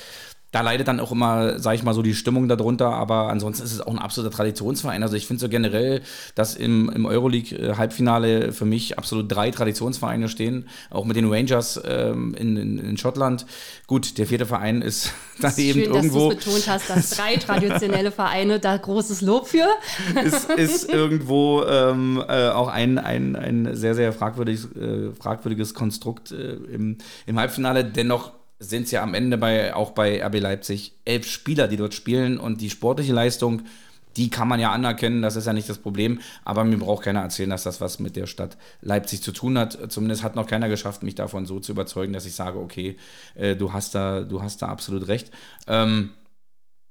[SPEAKER 3] da leidet dann auch immer, sage ich mal, so die Stimmung darunter, aber ansonsten ist es auch ein absoluter Traditionsverein. Also ich finde so generell, dass im, im Euroleague-Halbfinale für mich absolut drei Traditionsvereine stehen, auch mit den Rangers ähm, in, in, in, Schottland. Gut, der vierte Verein ist dann eben schön, irgendwo.
[SPEAKER 4] Dass du betont hast, dass drei traditionelle Vereine da großes Lob für.
[SPEAKER 3] ist, ist irgendwo ähm, äh, auch ein, ein, ein sehr, sehr fragwürdiges, äh, fragwürdiges Konstrukt äh, im, im Halbfinale. Dennoch sind es ja am Ende bei, auch bei RB Leipzig elf Spieler, die dort spielen und die sportliche Leistung, die kann man ja anerkennen, das ist ja nicht das Problem, aber mir braucht keiner erzählen, dass das was mit der Stadt Leipzig zu tun hat. Zumindest hat noch keiner geschafft, mich davon so zu überzeugen, dass ich sage, okay, äh, du, hast da, du hast da absolut recht. Ähm,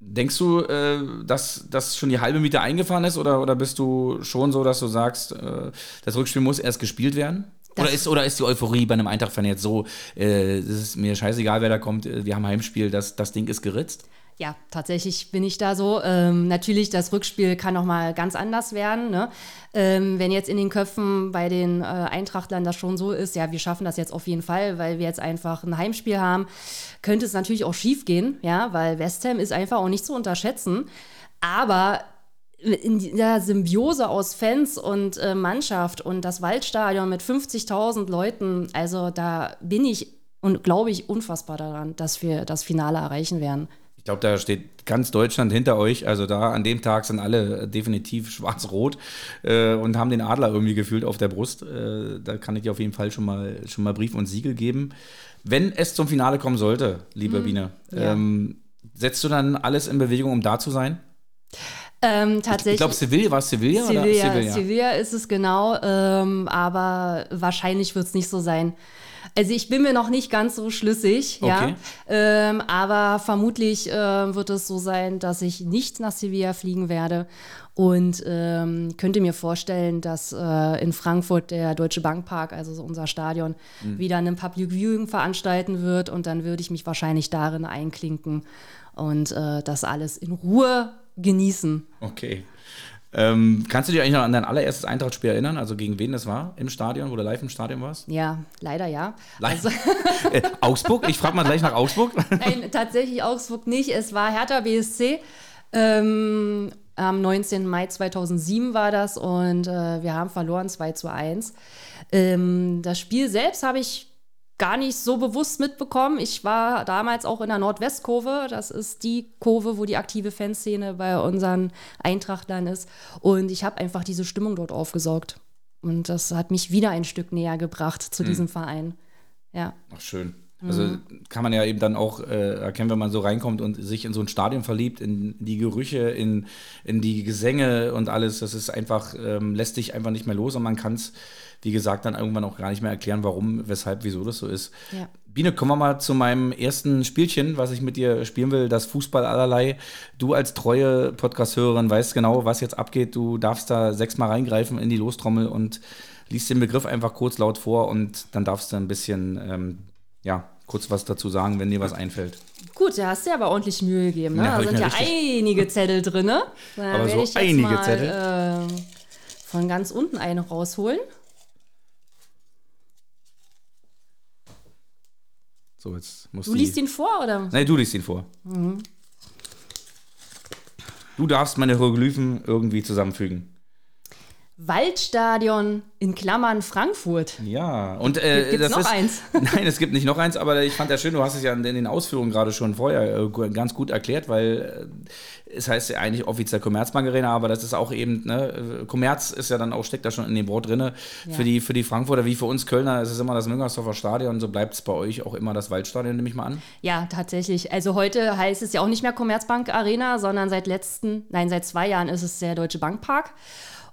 [SPEAKER 3] Denkst du, äh, dass das schon die halbe Miete eingefahren ist oder, oder bist du schon so, dass du sagst, äh, das Rückspiel muss erst gespielt werden? Oder ist, oder ist die Euphorie bei einem Eintracht-Fan jetzt so, äh, es ist mir scheißegal, wer da kommt, äh, wir haben Heimspiel, das, das Ding ist geritzt?
[SPEAKER 4] Ja, tatsächlich bin ich da so. Ähm, natürlich, das Rückspiel kann noch mal ganz anders werden. Ne? Ähm, wenn jetzt in den Köpfen bei den äh, Eintrachtlern das schon so ist, ja, wir schaffen das jetzt auf jeden Fall, weil wir jetzt einfach ein Heimspiel haben, könnte es natürlich auch schief gehen, ja, weil West Ham ist einfach auch nicht zu unterschätzen. Aber in der Symbiose aus Fans und äh, Mannschaft und das Waldstadion mit 50.000 Leuten, also da bin ich und glaube ich unfassbar daran, dass wir das Finale erreichen werden.
[SPEAKER 3] Ich glaube, da steht ganz Deutschland hinter euch. Also da an dem Tag sind alle definitiv schwarz-rot äh, und haben den Adler irgendwie gefühlt auf der Brust. Äh, da kann ich dir auf jeden Fall schon mal, schon mal Brief und Siegel geben. Wenn es zum Finale kommen sollte, liebe mhm. Biene, ja. ähm, setzt du dann alles in Bewegung, um da zu sein?
[SPEAKER 4] Ähm, tatsächlich.
[SPEAKER 3] Ich glaube, Sevilla war es Sevilla,
[SPEAKER 4] Sevilla, oder Sevilla? Sevilla ist es genau, ähm, aber wahrscheinlich wird es nicht so sein. Also ich bin mir noch nicht ganz so schlüssig, okay. ja. Ähm, aber vermutlich äh, wird es so sein, dass ich nicht nach Sevilla fliegen werde und ähm, könnte mir vorstellen, dass äh, in Frankfurt der Deutsche Bankpark, also so unser Stadion, mhm. wieder einen Public Viewing veranstalten wird und dann würde ich mich wahrscheinlich darin einklinken und äh, das alles in Ruhe genießen.
[SPEAKER 3] Okay. Ähm, kannst du dich eigentlich noch an dein allererstes Eintracht-Spiel erinnern? Also gegen wen das war im Stadion, wo du live im Stadion warst?
[SPEAKER 4] Ja, leider ja.
[SPEAKER 3] Le also äh, Augsburg? Ich frage mal gleich nach Augsburg.
[SPEAKER 4] Nein, tatsächlich Augsburg nicht. Es war Hertha BSC. Ähm, am 19. Mai 2007 war das und äh, wir haben verloren 2 zu 1. Ähm, das Spiel selbst habe ich gar nicht so bewusst mitbekommen. Ich war damals auch in der Nordwestkurve. Das ist die Kurve, wo die aktive Fanszene bei unseren Eintrachtlern ist. Und ich habe einfach diese Stimmung dort aufgesaugt. Und das hat mich wieder ein Stück näher gebracht zu hm. diesem Verein. Ja.
[SPEAKER 3] Ach, schön. Also mhm. kann man ja eben dann auch äh, erkennen, wenn man so reinkommt und sich in so ein Stadion verliebt, in die Gerüche, in, in die Gesänge und alles. Das ist einfach, ähm, lässt sich einfach nicht mehr los und man kann es wie gesagt, dann irgendwann auch gar nicht mehr erklären, warum, weshalb, wieso das so ist. Ja. Biene, kommen wir mal zu meinem ersten Spielchen, was ich mit dir spielen will, das Fußball allerlei. Du als treue Podcast-Hörerin weißt genau, was jetzt abgeht. Du darfst da sechsmal reingreifen in die Lostrommel und liest den Begriff einfach kurz laut vor und dann darfst du ein bisschen, ähm, ja, kurz was dazu sagen, wenn dir was einfällt.
[SPEAKER 4] Gut, da hast du ja aber ordentlich Mühe gegeben. Ne? Ja, da sind ja einige Zettel drin. Ne?
[SPEAKER 3] Da aber so einige mal, Zettel.
[SPEAKER 4] Äh, von ganz unten eine rausholen.
[SPEAKER 3] So, jetzt muss
[SPEAKER 4] du liest ihn vor, oder?
[SPEAKER 3] Nein, du liest ihn vor. Mhm. Du darfst meine Hieroglyphen irgendwie zusammenfügen.
[SPEAKER 4] Waldstadion in Klammern Frankfurt.
[SPEAKER 3] Ja, und äh,
[SPEAKER 4] Gibt's das noch
[SPEAKER 3] ist,
[SPEAKER 4] eins?
[SPEAKER 3] Nein, es gibt nicht noch eins, aber ich fand ja schön, du hast es ja in den Ausführungen gerade schon vorher äh, ganz gut erklärt, weil äh, es heißt ja eigentlich offiziell Commerzbank Arena, aber das ist auch eben, ne, Kommerz ist ja dann auch, steckt da schon in dem Wort drin. Ja. Für, die, für die Frankfurter wie für uns Kölner ist es immer das Müngersdorfer Stadion, so bleibt es bei euch auch immer das Waldstadion, nehme ich mal an.
[SPEAKER 4] Ja, tatsächlich. Also heute heißt es ja auch nicht mehr Commerzbank Arena, sondern seit letzten, nein, seit zwei Jahren ist es der Deutsche Bankpark.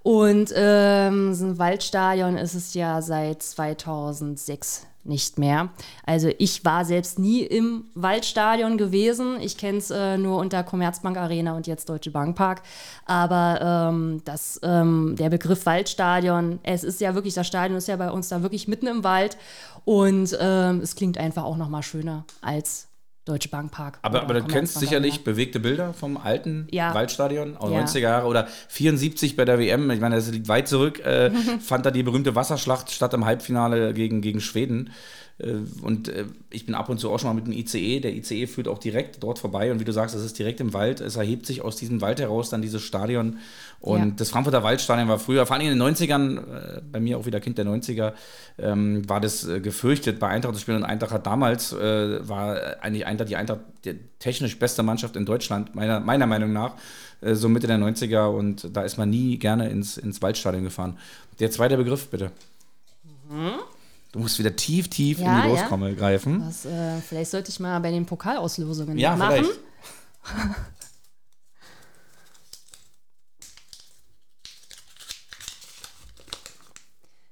[SPEAKER 4] Und ähm, so ein Waldstadion ist es ja seit 2006 nicht mehr. Also ich war selbst nie im Waldstadion gewesen. Ich kenne es äh, nur unter Commerzbank Arena und jetzt Deutsche Bankpark. Aber ähm, das, ähm, der Begriff Waldstadion, es ist ja wirklich, das Stadion ist ja bei uns da wirklich mitten im Wald. Und ähm, es klingt einfach auch noch mal schöner als Deutsche Bank Park.
[SPEAKER 3] Aber, aber du kennst sicherlich bewegte Bilder vom alten ja. Waldstadion, auch ja. 90er Jahre oder 74 bei der WM. Ich meine, das liegt weit zurück. Äh, fand da die berühmte Wasserschlacht statt im Halbfinale gegen, gegen Schweden. Äh, und äh, ich bin ab und zu auch schon mal mit dem ICE. Der ICE führt auch direkt dort vorbei. Und wie du sagst, es ist direkt im Wald. Es erhebt sich aus diesem Wald heraus dann dieses Stadion. Und ja. das Frankfurter Waldstadion war früher, vor allem in den 90ern, äh, bei mir auch wieder Kind der 90er, ähm, war das gefürchtet bei Eintracht zu spielen. Und Eintracht hat damals, äh, war eigentlich Eintracht, die Eintracht die technisch beste Mannschaft in Deutschland, meiner, meiner Meinung nach so Mitte der 90er und da ist man nie gerne ins, ins Waldstadion gefahren. Der zweite Begriff, bitte. Mhm. Du musst wieder tief, tief ja, in die Loskommel ja. greifen.
[SPEAKER 4] Das, äh, vielleicht sollte ich mal bei den Pokalauslosungen
[SPEAKER 3] ja, machen.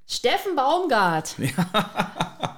[SPEAKER 4] Steffen Baumgart.
[SPEAKER 3] Ja.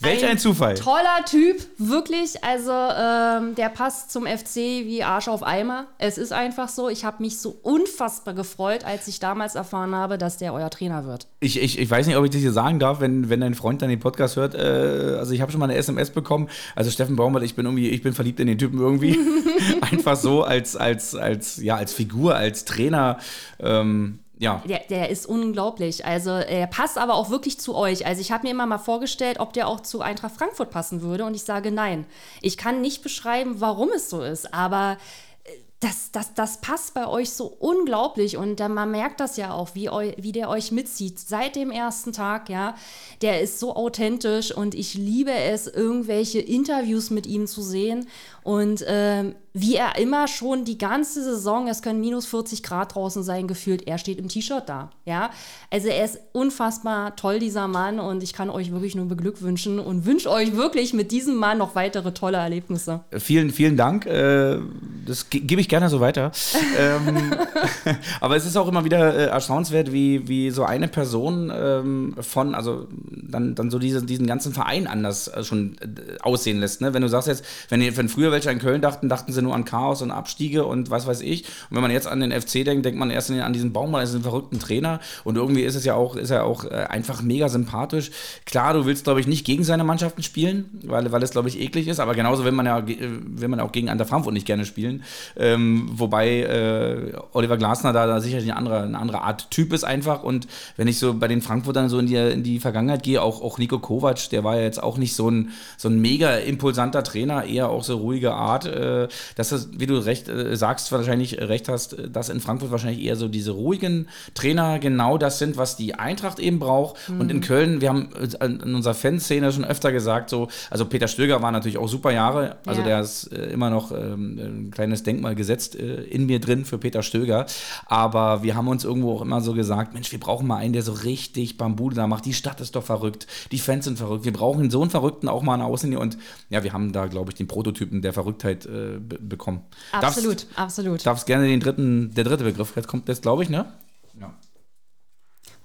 [SPEAKER 3] Welch ein, ein, Zufall.
[SPEAKER 4] Toller Typ, wirklich. Also ähm, der passt zum FC wie Arsch auf Eimer. Es ist einfach so. Ich habe mich so unfassbar gefreut, als ich damals erfahren habe, dass der euer Trainer wird.
[SPEAKER 3] Ich, ich, ich weiß nicht, ob ich das hier sagen darf, wenn, wenn dein Freund dann den Podcast hört. Äh, also ich habe schon mal eine SMS bekommen. Also Steffen Baumgart, ich bin irgendwie, ich bin verliebt in den Typen irgendwie. einfach so als, als, als, ja, als Figur, als Trainer. Ähm, ja.
[SPEAKER 4] Der, der ist unglaublich. Also er passt aber auch wirklich zu euch. Also ich habe mir immer mal vorgestellt, ob der auch zu Eintracht Frankfurt passen würde und ich sage nein. Ich kann nicht beschreiben, warum es so ist, aber äh, das, das, das passt bei euch so unglaublich und äh, man merkt das ja auch, wie, eu, wie der euch mitzieht. Seit dem ersten Tag, ja, der ist so authentisch und ich liebe es, irgendwelche Interviews mit ihm zu sehen und ähm, wie er immer schon die ganze Saison, es können minus 40 Grad draußen sein, gefühlt, er steht im T-Shirt da. Ja, also er ist unfassbar toll, dieser Mann, und ich kann euch wirklich nur beglückwünschen und wünsche euch wirklich mit diesem Mann noch weitere tolle Erlebnisse.
[SPEAKER 3] Vielen, vielen Dank. Äh, das gebe ich gerne so weiter. ähm, aber es ist auch immer wieder äh, erstaunenswert, wie, wie so eine Person ähm, von, also dann, dann so diese, diesen ganzen Verein anders äh, schon aussehen lässt. Ne? Wenn du sagst jetzt, wenn, wenn früher welche in Köln dachten, dachten sie nur an Chaos und Abstiege und was weiß ich. Und wenn man jetzt an den FC denkt, denkt man erst an diesen Baumann, ist ein verrückten Trainer. Und irgendwie ist es ja auch, ist er auch äh, einfach mega sympathisch. Klar, du willst, glaube ich, nicht gegen seine Mannschaften spielen, weil, weil es, glaube ich, eklig ist. Aber genauso will man ja, will man auch gegen Ander Frankfurt nicht gerne spielen. Ähm, wobei äh, Oliver Glasner da, da sicherlich eine andere, eine andere Art Typ ist einfach. Und wenn ich so bei den Frankfurtern so in die, in die Vergangenheit gehe, auch, auch Nico Kovac, der war ja jetzt auch nicht so ein, so ein mega impulsanter Trainer, eher auch so ruhige Art. Äh, dass das, wie du recht äh, sagst, wahrscheinlich recht hast, äh, dass in Frankfurt wahrscheinlich eher so diese ruhigen Trainer genau das sind, was die Eintracht eben braucht. Mhm. Und in Köln, wir haben äh, in unserer Fanszene schon öfter gesagt, so, also Peter Stöger war natürlich auch super Jahre, also ja. der ist äh, immer noch ähm, ein kleines Denkmal gesetzt äh, in mir drin für Peter Stöger. Aber wir haben uns irgendwo auch immer so gesagt, Mensch, wir brauchen mal einen, der so richtig Bambude da macht. Die Stadt ist doch verrückt, die Fans sind verrückt. Wir brauchen so einen Verrückten auch mal an Außen. Und ja, wir haben da, glaube ich, den Prototypen der Verrücktheit äh, bekommen.
[SPEAKER 4] Absolut,
[SPEAKER 3] darfst,
[SPEAKER 4] absolut.
[SPEAKER 3] Darfst gerne den dritten, der dritte Begriff, jetzt kommt das, glaube ich, ne? Ja.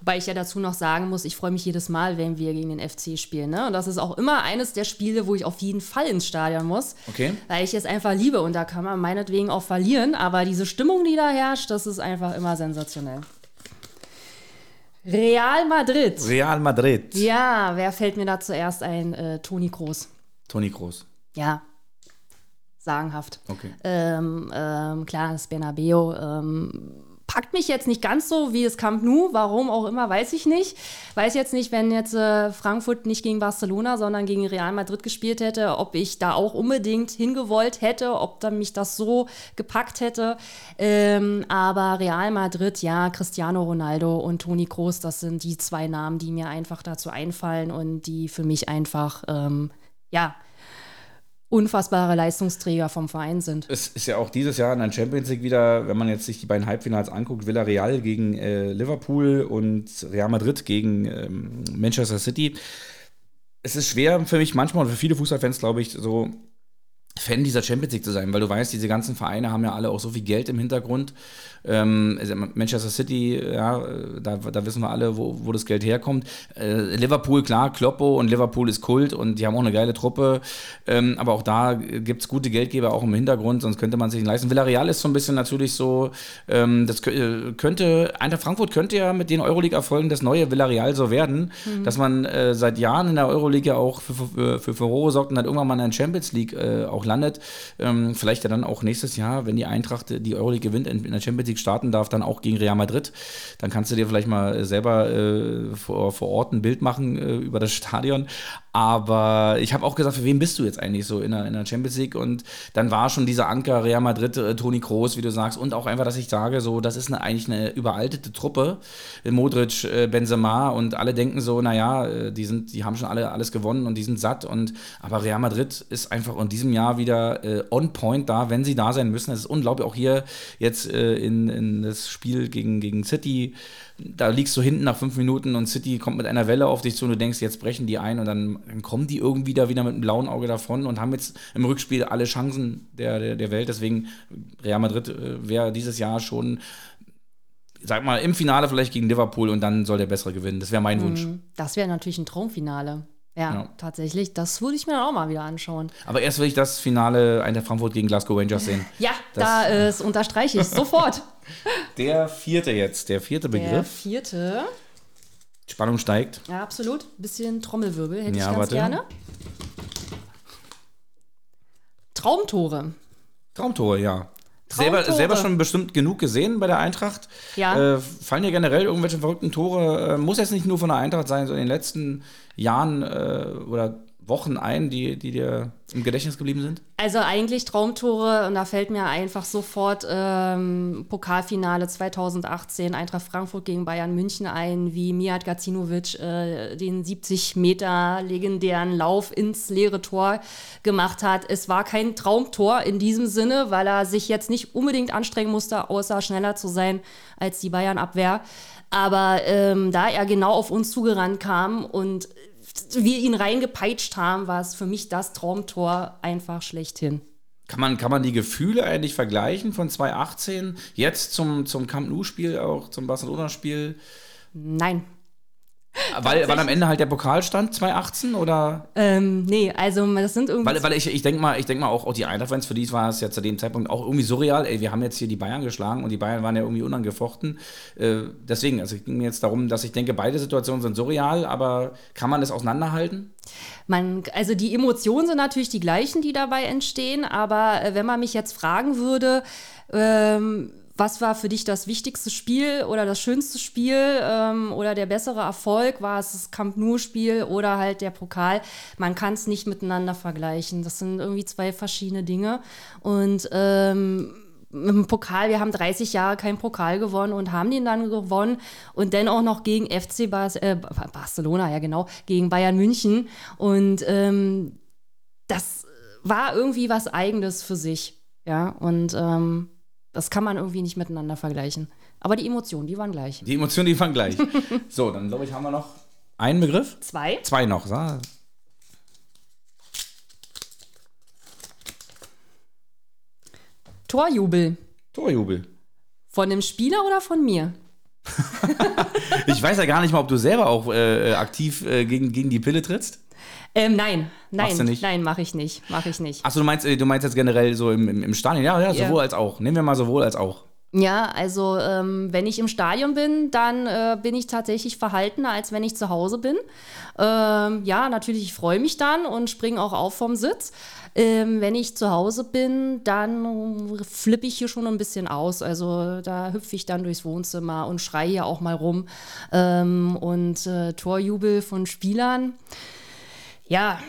[SPEAKER 4] Wobei ich ja dazu noch sagen muss, ich freue mich jedes Mal, wenn wir gegen den FC spielen. Ne? Und das ist auch immer eines der Spiele, wo ich auf jeden Fall ins Stadion muss.
[SPEAKER 3] Okay.
[SPEAKER 4] Weil ich es einfach liebe und da kann man meinetwegen auch verlieren. Aber diese Stimmung, die da herrscht, das ist einfach immer sensationell. Real Madrid.
[SPEAKER 3] Real Madrid.
[SPEAKER 4] Ja, wer fällt mir da zuerst ein? Äh, Toni Kroos.
[SPEAKER 3] Toni Kroos.
[SPEAKER 4] Ja, sagenhaft.
[SPEAKER 3] Okay.
[SPEAKER 4] Ähm, ähm, klar, das Bernabeo ähm, packt mich jetzt nicht ganz so wie das Camp Nou. Warum auch immer, weiß ich nicht. Weiß jetzt nicht, wenn jetzt äh, Frankfurt nicht gegen Barcelona, sondern gegen Real Madrid gespielt hätte, ob ich da auch unbedingt hingewollt hätte, ob dann mich das so gepackt hätte. Ähm, aber Real Madrid, ja, Cristiano Ronaldo und Toni Kroos, das sind die zwei Namen, die mir einfach dazu einfallen und die für mich einfach, ähm, ja, unfassbare Leistungsträger vom Verein sind.
[SPEAKER 3] Es ist ja auch dieses Jahr in der Champions League wieder, wenn man jetzt sich die beiden Halbfinals anguckt, Villarreal gegen äh, Liverpool und Real Madrid gegen ähm, Manchester City. Es ist schwer für mich manchmal und für viele Fußballfans, glaube ich, so Fan dieser Champions League zu sein, weil du weißt, diese ganzen Vereine haben ja alle auch so viel Geld im Hintergrund. Ähm, also Manchester City, ja, da, da wissen wir alle, wo, wo das Geld herkommt. Äh, Liverpool, klar, Kloppo und Liverpool ist Kult und die haben auch eine geile Truppe. Ähm, aber auch da gibt es gute Geldgeber auch im Hintergrund, sonst könnte man sich nicht leisten. Villarreal ist so ein bisschen natürlich so, ähm, das könnte, Eintracht Frankfurt könnte ja mit den Euroleague-Erfolgen das neue Villarreal so werden, mhm. dass man äh, seit Jahren in der Euroleague ja auch für, für, für Furore sorgt und dann irgendwann mal in der Champions League äh, auch landet. Ähm, vielleicht ja dann auch nächstes Jahr, wenn die Eintracht die Euroleague gewinnt, in, der Champions League starten darf, dann auch gegen Real Madrid. Dann kannst du dir vielleicht mal selber äh, vor, vor Ort ein Bild machen äh, über das Stadion. Aber ich habe auch gesagt, für wen bist du jetzt eigentlich so in der, in der Champions League? Und dann war schon dieser Anker Real Madrid, äh, Toni Kroos, wie du sagst, und auch einfach, dass ich sage, so, das ist eine, eigentlich eine überaltete Truppe. Modric, äh, Benzema und alle denken so, naja, äh, die, sind, die haben schon alle alles gewonnen und die sind satt. Und, aber Real Madrid ist einfach in diesem Jahr wieder äh, on point da, wenn sie da sein müssen. Es ist unglaublich, auch hier jetzt äh, in, in das Spiel gegen, gegen City da liegst du hinten nach fünf Minuten und City kommt mit einer Welle auf dich zu und du denkst, jetzt brechen die ein und dann, dann kommen die irgendwie da wieder mit einem blauen Auge davon und haben jetzt im Rückspiel alle Chancen der, der, der Welt. Deswegen Real Madrid äh, wäre dieses Jahr schon sag mal, im Finale vielleicht gegen Liverpool und dann soll der Bessere gewinnen. Das wäre mein mhm. Wunsch.
[SPEAKER 4] Das wäre natürlich ein Traumfinale. Ja, ja, tatsächlich. Das würde ich mir auch mal wieder anschauen.
[SPEAKER 3] Aber erst will ich das Finale Eintracht Frankfurt gegen Glasgow Rangers sehen.
[SPEAKER 4] Ja, das, da äh, unterstreiche ich sofort.
[SPEAKER 3] Der vierte jetzt, der vierte Begriff. Der
[SPEAKER 4] vierte.
[SPEAKER 3] Spannung steigt.
[SPEAKER 4] Ja, absolut. Bisschen Trommelwirbel hätte ja, ich ganz warte. gerne. Traumtore.
[SPEAKER 3] Traumtore, ja. Selber, selber, schon bestimmt genug gesehen bei der Eintracht.
[SPEAKER 4] Ja.
[SPEAKER 3] Äh, fallen dir generell irgendwelche verrückten Tore? Äh, muss jetzt nicht nur von der Eintracht sein, so in den letzten Jahren äh, oder Wochen ein, die, die dir im Gedächtnis geblieben sind?
[SPEAKER 4] Also eigentlich Traumtore und da fällt mir einfach sofort ähm, Pokalfinale 2018 Eintracht Frankfurt gegen Bayern München ein, wie Mijat Gacinovic äh, den 70 Meter legendären Lauf ins leere Tor gemacht hat. Es war kein Traumtor in diesem Sinne, weil er sich jetzt nicht unbedingt anstrengen musste, außer schneller zu sein als die Bayern-Abwehr. Aber ähm, da er genau auf uns zugerannt kam und wir ihn reingepeitscht haben, war es für mich das Traumtor einfach schlechthin.
[SPEAKER 3] Kann man, kann man die Gefühle eigentlich vergleichen von 2018 jetzt zum, zum Camp Nou-Spiel, auch zum Barcelona-Spiel?
[SPEAKER 4] Nein.
[SPEAKER 3] Weil, weil am Ende halt der Pokal stand, 2018 oder?
[SPEAKER 4] Ähm, nee, also das sind irgendwie.
[SPEAKER 3] Weil, weil ich, ich denke mal, ich denk mal auch, auch die Eintracht-Fans, für die war es ja zu dem Zeitpunkt auch irgendwie surreal. Ey, wir haben jetzt hier die Bayern geschlagen und die Bayern waren ja irgendwie unangefochten. Äh, deswegen, also es ging mir jetzt darum, dass ich denke, beide Situationen sind surreal, aber kann man das auseinanderhalten?
[SPEAKER 4] Man, also die Emotionen sind natürlich die gleichen, die dabei entstehen, aber äh, wenn man mich jetzt fragen würde, ähm, was war für dich das wichtigste Spiel oder das schönste Spiel ähm, oder der bessere Erfolg? War es das Camp Nou-Spiel oder halt der Pokal? Man kann es nicht miteinander vergleichen. Das sind irgendwie zwei verschiedene Dinge. Und ähm, im Pokal, wir haben 30 Jahre keinen Pokal gewonnen und haben den dann gewonnen und dann auch noch gegen FC Bar äh, Barcelona, ja genau, gegen Bayern München. Und ähm, das war irgendwie was Eigenes für sich. Ja, und ähm, das kann man irgendwie nicht miteinander vergleichen. Aber die Emotionen, die waren gleich.
[SPEAKER 3] Die Emotionen, die waren gleich. so, dann glaube ich, haben wir noch einen Begriff.
[SPEAKER 4] Zwei?
[SPEAKER 3] Zwei noch. So.
[SPEAKER 4] Torjubel.
[SPEAKER 3] Torjubel.
[SPEAKER 4] Von dem Spieler oder von mir?
[SPEAKER 3] ich weiß ja gar nicht mal, ob du selber auch äh, aktiv äh, gegen, gegen die Pille trittst.
[SPEAKER 4] Ähm, nein, nein, nein, mache ich nicht, mache ich nicht.
[SPEAKER 3] Achso, du meinst, äh, du meinst jetzt generell so im, im, im Stadion? Ja, ja, sowohl ja. als auch. Nehmen wir mal sowohl als auch.
[SPEAKER 4] Ja, also ähm, wenn ich im Stadion bin, dann äh, bin ich tatsächlich verhaltener, als wenn ich zu Hause bin. Ähm, ja, natürlich, ich freue mich dann und springe auch auf vom Sitz. Ähm, wenn ich zu Hause bin, dann flippe ich hier schon ein bisschen aus. Also da hüpfe ich dann durchs Wohnzimmer und schreie hier auch mal rum. Ähm, und äh, Torjubel von Spielern ja,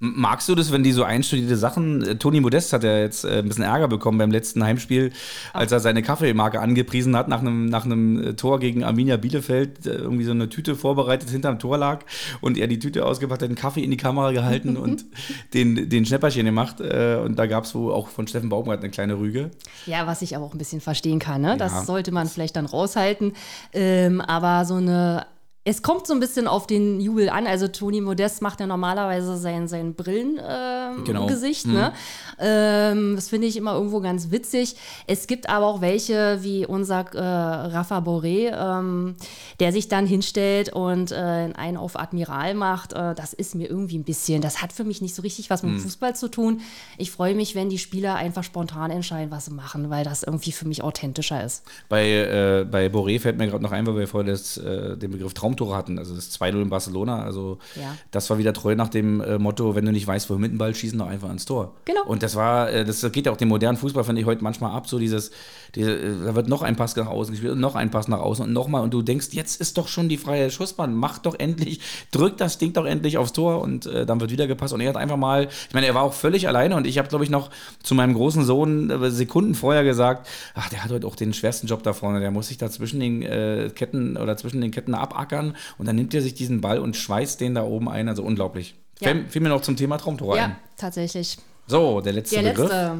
[SPEAKER 3] Magst du das, wenn die so einstudierte Sachen, äh, Toni Modest hat ja jetzt äh, ein bisschen Ärger bekommen beim letzten Heimspiel, als er seine Kaffeemarke angepriesen hat nach einem, nach einem äh, Tor gegen Arminia Bielefeld, irgendwie so eine Tüte vorbereitet hinterm Tor lag und er die Tüte ausgepackt hat, den Kaffee in die Kamera gehalten und den, den Schnäpperchen gemacht und da gab es wohl auch von Steffen Baumgart eine kleine Rüge.
[SPEAKER 4] Ja, was ich aber auch ein bisschen verstehen kann, ne? das ja. sollte man vielleicht dann raushalten, ähm, aber so eine es kommt so ein bisschen auf den Jubel an. Also Toni Modest macht ja normalerweise sein, sein Brillengesicht. Ähm, genau. ne? mhm. ähm, das finde ich immer irgendwo ganz witzig. Es gibt aber auch welche, wie unser äh, Rafa Boré, ähm, der sich dann hinstellt und äh, einen auf Admiral macht. Äh, das ist mir irgendwie ein bisschen, das hat für mich nicht so richtig was mit mhm. Fußball zu tun. Ich freue mich, wenn die Spieler einfach spontan entscheiden, was sie machen, weil das irgendwie für mich authentischer ist.
[SPEAKER 3] Bei, äh, bei Boré fällt mir gerade noch ein, weil wir vorher das, äh, den Begriff Traum Traumtore hatten. Also das 2-0 in Barcelona. Also ja. das war wieder treu nach dem äh, Motto, wenn du nicht weißt, wohin mit dem Ball schießen, doch einfach ins Tor.
[SPEAKER 4] Genau.
[SPEAKER 3] Und das war, äh, das geht ja auch dem modernen Fußball, finde ich, heute manchmal ab. So dieses, diese, äh, da wird noch ein Pass nach außen gespielt und noch ein Pass nach außen und nochmal. Und du denkst, jetzt ist doch schon die freie Schussbahn. Mach doch endlich, drück das Ding doch endlich aufs Tor und äh, dann wird wieder gepasst. Und er hat einfach mal, ich meine, er war auch völlig alleine und ich habe, glaube ich, noch zu meinem großen Sohn äh, Sekunden vorher gesagt, ach, der hat heute auch den schwersten Job da vorne. Der muss sich da zwischen den äh, Ketten oder zwischen den Ketten abackern und dann nimmt er sich diesen Ball und schweißt den da oben ein. Also unglaublich. Ja. Fiel, fiel mir noch zum Thema Traumtor
[SPEAKER 4] ja,
[SPEAKER 3] ein.
[SPEAKER 4] Ja, tatsächlich.
[SPEAKER 3] So, der letzte der Begriff. Letzte.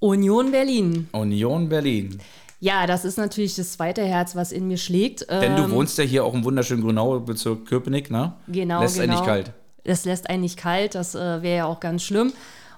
[SPEAKER 4] Union Berlin.
[SPEAKER 3] Union Berlin.
[SPEAKER 4] Ja, das ist natürlich das zweite Herz, was in mir schlägt.
[SPEAKER 3] Denn du ähm, wohnst ja hier auch im wunderschönen Grünau, Bezirk Köpenick, ne?
[SPEAKER 4] Genau,
[SPEAKER 3] Lässt
[SPEAKER 4] genau.
[SPEAKER 3] einen nicht kalt.
[SPEAKER 4] Das lässt einen nicht kalt, das äh, wäre ja auch ganz schlimm.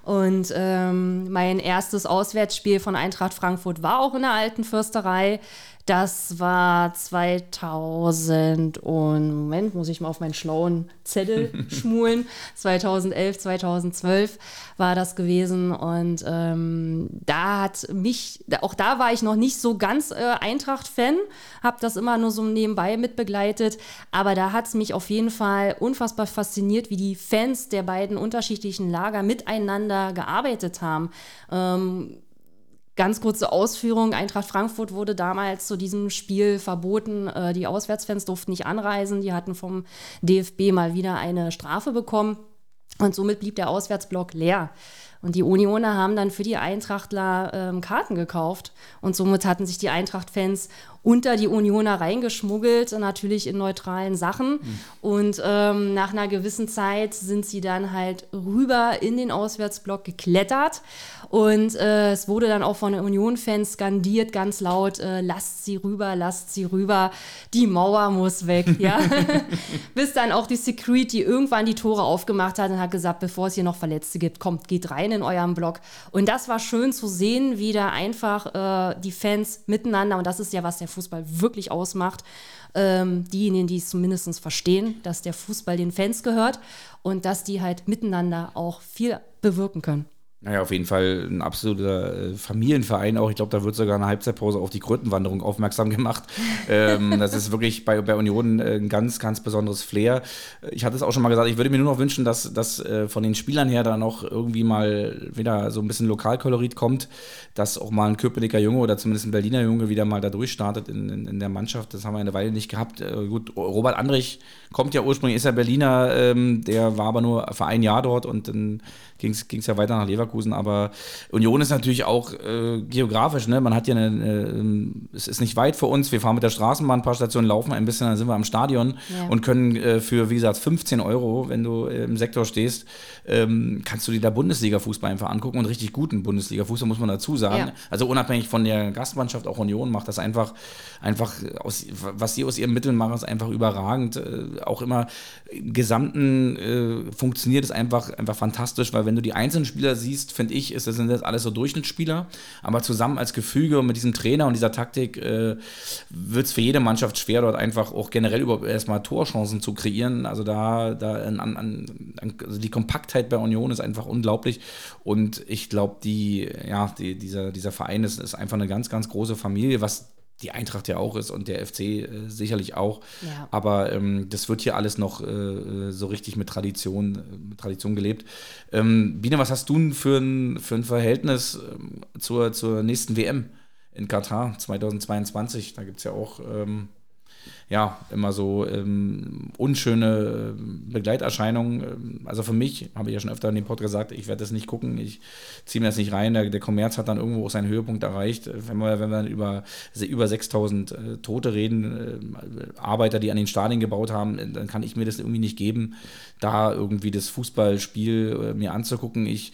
[SPEAKER 4] Und ähm, mein erstes Auswärtsspiel von Eintracht Frankfurt war auch in der alten Fürsterei. Das war 2000 und Moment, muss ich mal auf meinen schlauen Zettel schmulen. 2011, 2012 war das gewesen und ähm, da hat mich, auch da war ich noch nicht so ganz äh, Eintracht-Fan, habe das immer nur so nebenbei mitbegleitet, aber da hat es mich auf jeden Fall unfassbar fasziniert, wie die Fans der beiden unterschiedlichen Lager miteinander gearbeitet haben. Ähm, Ganz kurze Ausführung. Eintracht Frankfurt wurde damals zu diesem Spiel verboten. Äh, die Auswärtsfans durften nicht anreisen. Die hatten vom DFB mal wieder eine Strafe bekommen. Und somit blieb der Auswärtsblock leer. Und die Unioner haben dann für die Eintrachtler ähm, Karten gekauft. Und somit hatten sich die Eintracht-Fans unter die Unioner reingeschmuggelt, natürlich in neutralen Sachen. Mhm. Und ähm, nach einer gewissen Zeit sind sie dann halt rüber in den Auswärtsblock geklettert. Und äh, es wurde dann auch von den Union-Fans skandiert, ganz laut, äh, lasst sie rüber, lasst sie rüber, die Mauer muss weg. ja? Bis dann auch die Security irgendwann die Tore aufgemacht hat und hat gesagt, bevor es hier noch Verletzte gibt, kommt, geht rein in eurem Block. Und das war schön zu sehen, wie da einfach äh, die Fans miteinander, und das ist ja, was der Fußball wirklich ausmacht. Ähm, diejenigen, die es zumindest verstehen, dass der Fußball den Fans gehört und dass die halt miteinander auch viel bewirken können.
[SPEAKER 3] Naja, auf jeden Fall ein absoluter äh, Familienverein auch. Ich glaube, da wird sogar eine Halbzeitpause auf die Krötenwanderung aufmerksam gemacht. ähm, das ist wirklich bei, bei Union äh, ein ganz, ganz besonderes Flair. Ich hatte es auch schon mal gesagt, ich würde mir nur noch wünschen, dass, dass äh, von den Spielern her da noch irgendwie mal wieder so ein bisschen Lokalkolorit kommt, dass auch mal ein Köpenicker Junge oder zumindest ein Berliner Junge wieder mal da durchstartet in, in, in der Mannschaft. Das haben wir eine Weile nicht gehabt. Gut, Robert Andrich kommt ja ursprünglich, ist ja Berliner, ähm, der war aber nur für ein Jahr dort und dann ging es ja weiter nach Leverkusen. Aber Union ist natürlich auch äh, geografisch, ne? Man hat ja eine, äh, es ist nicht weit vor uns. Wir fahren mit der Straßenbahn ein paar Stationen, laufen ein bisschen, dann sind wir am Stadion ja. und können äh, für, wie gesagt, 15 Euro, wenn du im Sektor stehst, ähm, kannst du dir da Bundesliga-Fußball einfach angucken und richtig guten Bundesliga-Fußball, muss man dazu sagen. Ja. Also unabhängig von der Gastmannschaft, auch Union macht das einfach, einfach aus, was sie aus ihren Mitteln machen, ist einfach überragend. Äh, auch immer im Gesamten äh, funktioniert es einfach, einfach fantastisch, weil wenn du die einzelnen Spieler siehst, finde ich, ist, das sind das alles so Durchschnittsspieler. Aber zusammen als Gefüge und mit diesem Trainer und dieser Taktik äh, wird es für jede Mannschaft schwer, dort einfach auch generell überhaupt erstmal Torchancen zu kreieren. Also da, da an, an, also die Kompaktheit bei Union ist einfach unglaublich. Und ich glaube, die, ja, die, dieser, dieser Verein ist, ist einfach eine ganz, ganz große Familie, was die Eintracht ja auch ist und der FC äh, sicherlich auch. Ja. Aber ähm, das wird hier alles noch äh, so richtig mit Tradition, äh, mit Tradition gelebt. Ähm, Biene, was hast du für ein, für ein Verhältnis ähm, zur, zur nächsten WM in Katar 2022? Da gibt es ja auch ähm, ja, immer so ähm, unschöne ähm, Begleiterscheinungen. Ähm, also für mich, habe ich ja schon öfter in dem Podcast gesagt, ich werde das nicht gucken, ich ziehe mir das nicht rein. Der, Kommerz hat dann irgendwo auch seinen Höhepunkt erreicht. Wenn wir, wenn wir über, über 6000 äh, Tote reden, äh, Arbeiter, die an den Stadien gebaut haben, äh, dann kann ich mir das irgendwie nicht geben, da irgendwie das Fußballspiel äh, mir anzugucken. Ich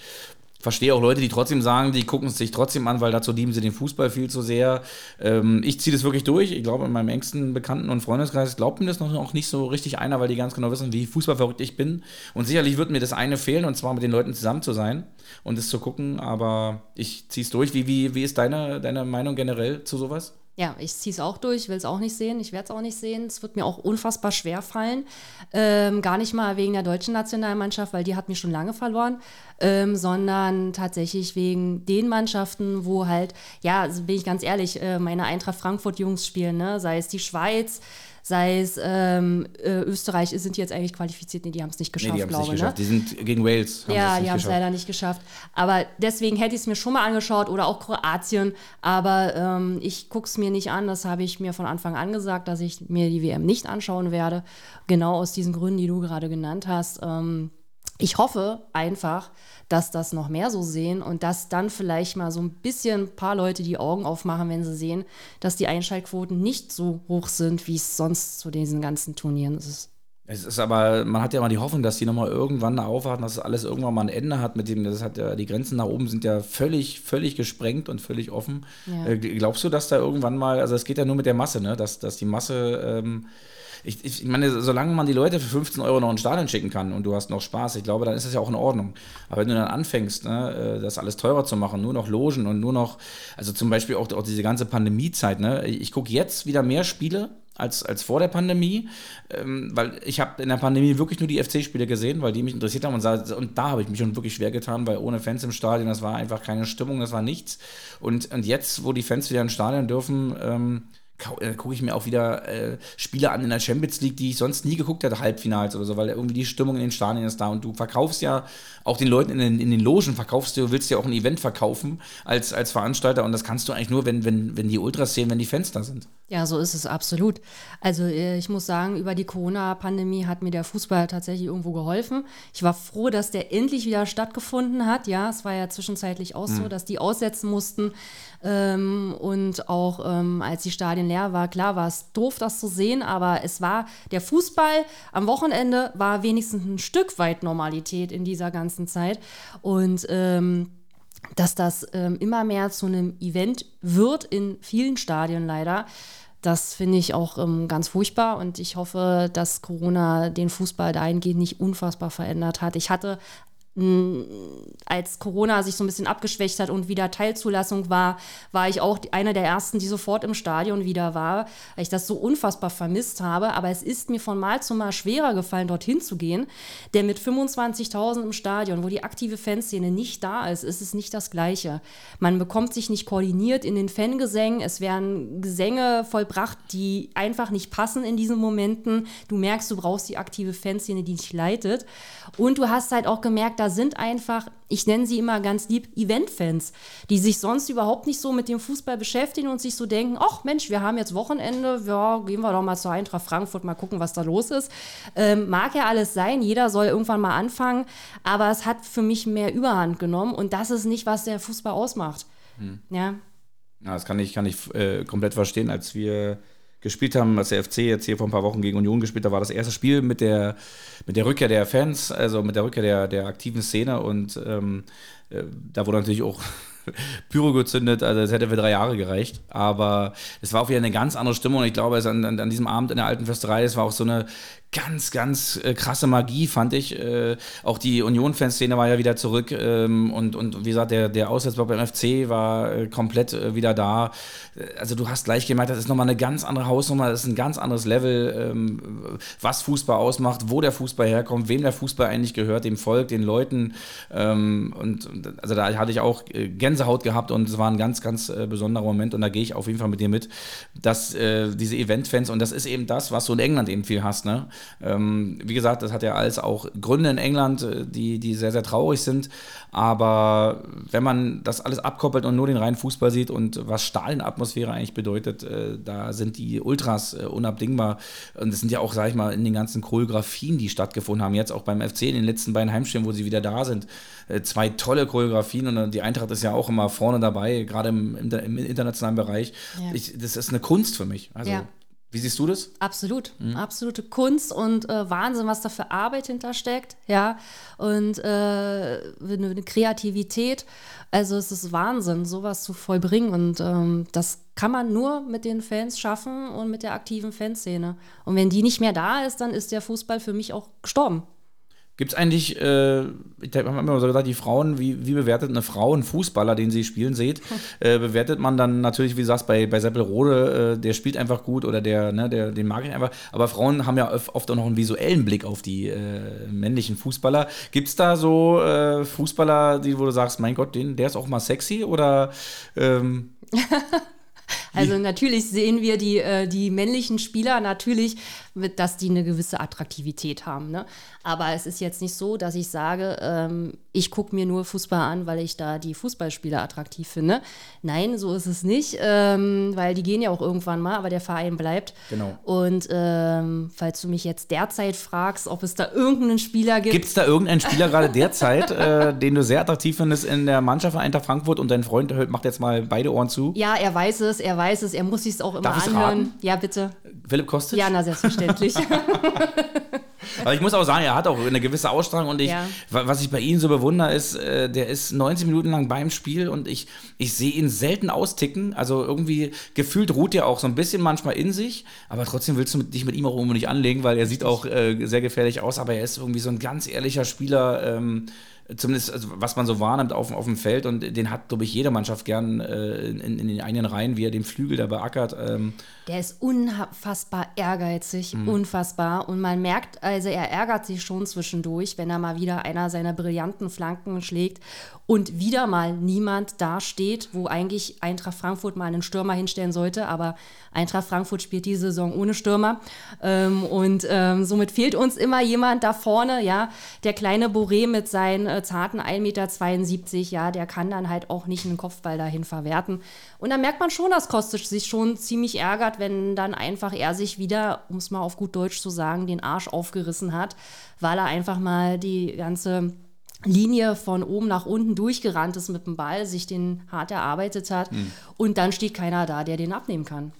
[SPEAKER 3] verstehe auch Leute, die trotzdem sagen, die gucken es sich trotzdem an, weil dazu lieben sie den Fußball viel zu sehr. Ähm, ich ziehe das wirklich durch. Ich glaube, in meinem engsten Bekannten- und Freundeskreis glaubt mir das noch auch nicht so richtig einer, weil die ganz genau wissen, wie fußballverrückt ich bin. Und sicherlich wird mir das eine fehlen, und zwar mit den Leuten zusammen zu sein und es zu gucken. Aber ich ziehe es durch. Wie, wie, wie ist deine, deine Meinung generell zu sowas?
[SPEAKER 4] Ja, ich ziehe es auch durch, will es auch nicht sehen, ich werde es auch nicht sehen. Es wird mir auch unfassbar schwer fallen. Ähm, gar nicht mal wegen der deutschen Nationalmannschaft, weil die hat mich schon lange verloren, ähm, sondern tatsächlich wegen den Mannschaften, wo halt, ja, also bin ich ganz ehrlich, äh, meine Eintracht Frankfurt-Jungs spielen, ne? sei es die Schweiz, sei es ähm, äh, Österreich sind die jetzt eigentlich qualifiziert, nee, die haben es nicht geschafft, nee, glaube ich. Ne?
[SPEAKER 3] Die sind gegen Wales.
[SPEAKER 4] Ja, die haben es leider nicht geschafft. Aber deswegen hätte ich es mir schon mal angeschaut oder auch Kroatien. Aber ähm, ich gucke es mir nicht an. Das habe ich mir von Anfang an gesagt, dass ich mir die WM nicht anschauen werde. Genau aus diesen Gründen, die du gerade genannt hast. Ähm, ich hoffe einfach, dass das noch mehr so sehen und dass dann vielleicht mal so ein bisschen ein paar Leute die Augen aufmachen, wenn sie sehen, dass die Einschaltquoten nicht so hoch sind, wie es sonst zu diesen ganzen Turnieren ist.
[SPEAKER 3] Es ist aber, man hat ja mal die Hoffnung, dass die nochmal irgendwann aufwarten, dass alles irgendwann mal ein Ende hat mit dem, das hat ja, die Grenzen nach oben sind ja völlig, völlig gesprengt und völlig offen. Ja. Äh, glaubst du, dass da irgendwann mal, also es geht ja nur mit der Masse, ne, dass, dass die Masse ähm, ich, ich meine, solange man die Leute für 15 Euro noch in den Stadion schicken kann und du hast noch Spaß, ich glaube, dann ist das ja auch in Ordnung. Aber wenn du dann anfängst, ne, äh, das alles teurer zu machen, nur noch Logen und nur noch, also zum Beispiel auch, auch diese ganze Pandemiezeit, ne, ich gucke jetzt wieder mehr Spiele als, als vor der Pandemie, ähm, weil ich habe in der Pandemie wirklich nur die FC-Spiele gesehen, weil die mich interessiert haben und, und da habe ich mich schon wirklich schwer getan, weil ohne Fans im Stadion, das war einfach keine Stimmung, das war nichts. Und, und jetzt, wo die Fans wieder ins Stadion dürfen, ähm, äh, gucke ich mir auch wieder äh, Spiele an in der Champions League, die ich sonst nie geguckt hätte, Halbfinals oder so, weil irgendwie die Stimmung in den Stadien ist da und du verkaufst ja auch den Leuten in den, in den Logen, verkaufst du, willst ja auch ein Event verkaufen als, als Veranstalter und das kannst du eigentlich nur, wenn, wenn, wenn die Ultras sehen, wenn die Fans da sind.
[SPEAKER 4] Ja, so ist es absolut. Also äh, ich muss sagen, über die Corona-Pandemie hat mir der Fußball tatsächlich irgendwo geholfen. Ich war froh, dass der endlich wieder stattgefunden hat. Ja, es war ja zwischenzeitlich auch mhm. so, dass die aussetzen mussten. Ähm, und auch ähm, als die Stadien leer war, klar war es doof, das zu sehen, aber es war der Fußball am Wochenende war wenigstens ein Stück weit Normalität in dieser ganzen Zeit. Und ähm, dass das ähm, immer mehr zu einem Event wird in vielen Stadien leider. Das finde ich auch ähm, ganz furchtbar und ich hoffe, dass Corona den Fußball dahingehend nicht unfassbar verändert hat. Ich hatte als Corona sich so ein bisschen abgeschwächt hat und wieder Teilzulassung war, war ich auch einer der ersten, die sofort im Stadion wieder war, weil ich das so unfassbar vermisst habe. Aber es ist mir von Mal zu Mal schwerer gefallen, dorthin zu gehen. Denn mit 25.000 im Stadion, wo die aktive Fanszene nicht da ist, ist es nicht das Gleiche. Man bekommt sich nicht koordiniert in den Fangesängen. Es werden Gesänge vollbracht, die einfach nicht passen in diesen Momenten. Du merkst, du brauchst die aktive Fanszene, die dich leitet. Und du hast halt auch gemerkt, da sind einfach, ich nenne sie immer ganz lieb, Event-Fans, die sich sonst überhaupt nicht so mit dem Fußball beschäftigen und sich so denken, ach Mensch, wir haben jetzt Wochenende, ja, gehen wir doch mal zur Eintracht Frankfurt, mal gucken, was da los ist. Ähm, mag ja alles sein, jeder soll irgendwann mal anfangen, aber es hat für mich mehr Überhand genommen und das ist nicht, was der Fußball ausmacht. Hm. Ja.
[SPEAKER 3] Ja, das kann ich, kann ich äh, komplett verstehen, als wir gespielt haben, als der FC jetzt hier vor ein paar Wochen gegen Union gespielt hat, war das erste Spiel mit der, mit der Rückkehr der Fans, also mit der Rückkehr der, der aktiven Szene und ähm, äh, da wurde natürlich auch Pyro gezündet, also es hätte für drei Jahre gereicht. Aber es war auch wieder eine ganz andere Stimmung. Und ich glaube, es an, an, diesem Abend in der alten Fürsterei, es war auch so eine ganz, ganz äh, krasse Magie, fand ich. Äh, auch die Union-Fanszene war ja wieder zurück ähm, und, und wie gesagt, der, der Auswärtsblock beim FC war äh, komplett äh, wieder da. Also du hast gleich gemerkt, das ist nochmal eine ganz andere Hausnummer, das ist ein ganz anderes Level, ähm, was Fußball ausmacht, wo der Fußball herkommt, wem der Fußball eigentlich gehört, dem Volk, den Leuten. Ähm, und also da hatte ich auch äh, Gänsehaut gehabt und es war ein ganz, ganz äh, besonderer Moment und da gehe ich auf jeden Fall mit dir mit, dass diese Event-Fans, und das ist eben das, was du in England eben viel hast, ne? Ähm, wie gesagt, das hat ja alles auch Gründe in England, äh, die, die sehr, sehr traurig sind. Aber wenn man das alles abkoppelt und nur den reinen Fußball sieht und was Stadionatmosphäre eigentlich bedeutet, äh, da sind die Ultras äh, unabdingbar. Und das sind ja auch, sag ich mal, in den ganzen Choreografien, die stattgefunden haben, jetzt auch beim FC in den letzten beiden Heimspielen, wo sie wieder da sind, äh, zwei tolle Choreografien und die Eintracht ist ja auch immer vorne dabei, gerade im, im, im internationalen Bereich. Ja. Ich, das ist eine Kunst für mich. Also ja. Wie siehst du das?
[SPEAKER 4] Absolut, mhm. absolute Kunst und äh, Wahnsinn, was da für Arbeit hintersteckt, ja, und äh, eine Kreativität. Also es ist Wahnsinn, sowas zu vollbringen und ähm, das kann man nur mit den Fans schaffen und mit der aktiven Fanszene. Und wenn die nicht mehr da ist, dann ist der Fußball für mich auch gestorben.
[SPEAKER 3] Gibt es eigentlich, äh, ich habe immer so gesagt, die Frauen, wie, wie bewertet eine Frau einen Fußballer, den sie spielen seht? Äh, bewertet man dann natürlich, wie du sagst, bei, bei Seppelrode, äh, der spielt einfach gut oder der, ne, der, den mag ich einfach. Aber Frauen haben ja oft auch noch einen visuellen Blick auf die äh, männlichen Fußballer. Gibt es da so äh, Fußballer, die, wo du sagst, mein Gott, den, der ist auch mal sexy oder ähm
[SPEAKER 4] Also natürlich sehen wir die, äh, die männlichen Spieler natürlich, dass die eine gewisse Attraktivität haben. Ne? Aber es ist jetzt nicht so, dass ich sage, ähm, ich gucke mir nur Fußball an, weil ich da die Fußballspieler attraktiv finde. Nein, so ist es nicht, ähm, weil die gehen ja auch irgendwann mal, aber der Verein bleibt.
[SPEAKER 3] Genau.
[SPEAKER 4] Und ähm, falls du mich jetzt derzeit fragst, ob es da irgendeinen Spieler gibt.
[SPEAKER 3] Gibt es da irgendeinen Spieler gerade derzeit, äh, den du sehr attraktiv findest in der Mannschaft von Eintracht Frankfurt und dein Freund macht jetzt mal beide Ohren zu?
[SPEAKER 4] Ja, er weiß es, er weiß es, er muss sich es auch immer Darf anhören. Ja, bitte.
[SPEAKER 3] Philipp Kostic?
[SPEAKER 4] Ja, na selbstverständlich.
[SPEAKER 3] Aber ich muss auch sagen, er hat auch eine gewisse Ausstrahlung und ich, ja. was ich bei ihm so bewundere, ist, äh, der ist 90 Minuten lang beim Spiel und ich, ich sehe ihn selten austicken. Also irgendwie gefühlt ruht er auch so ein bisschen manchmal in sich, aber trotzdem willst du dich mit ihm auch irgendwo nicht anlegen, weil er sieht auch äh, sehr gefährlich aus, aber er ist irgendwie so ein ganz ehrlicher Spieler. Ähm, zumindest also, was man so wahrnimmt auf, auf dem Feld und den hat, glaube ich, jede Mannschaft gern äh, in, in, den eigenen Reihen, wie er den Flügel da beackert. Ähm.
[SPEAKER 4] Der ist unfassbar ehrgeizig, mhm. unfassbar und man merkt, teilweise, er ärgert sich schon zwischendurch, wenn er mal wieder einer seiner brillanten Flanken schlägt und wieder mal niemand dasteht, wo eigentlich Eintracht Frankfurt mal einen Stürmer hinstellen sollte. Aber Eintracht Frankfurt spielt diese Saison ohne Stürmer. Ähm, und ähm, somit fehlt uns immer jemand da vorne, ja. Der kleine Boré mit seinen äh, zarten 1,72 Meter, ja, der kann dann halt auch nicht einen Kopfball dahin verwerten. Und da merkt man schon, dass Kostic sich schon ziemlich ärgert, wenn dann einfach er sich wieder, um es mal auf gut Deutsch zu sagen, den Arsch aufgerissen hat, weil er einfach mal die ganze Linie von oben nach unten durchgerannt ist mit dem Ball, sich den hart erarbeitet hat mhm. und dann steht keiner da, der den abnehmen kann.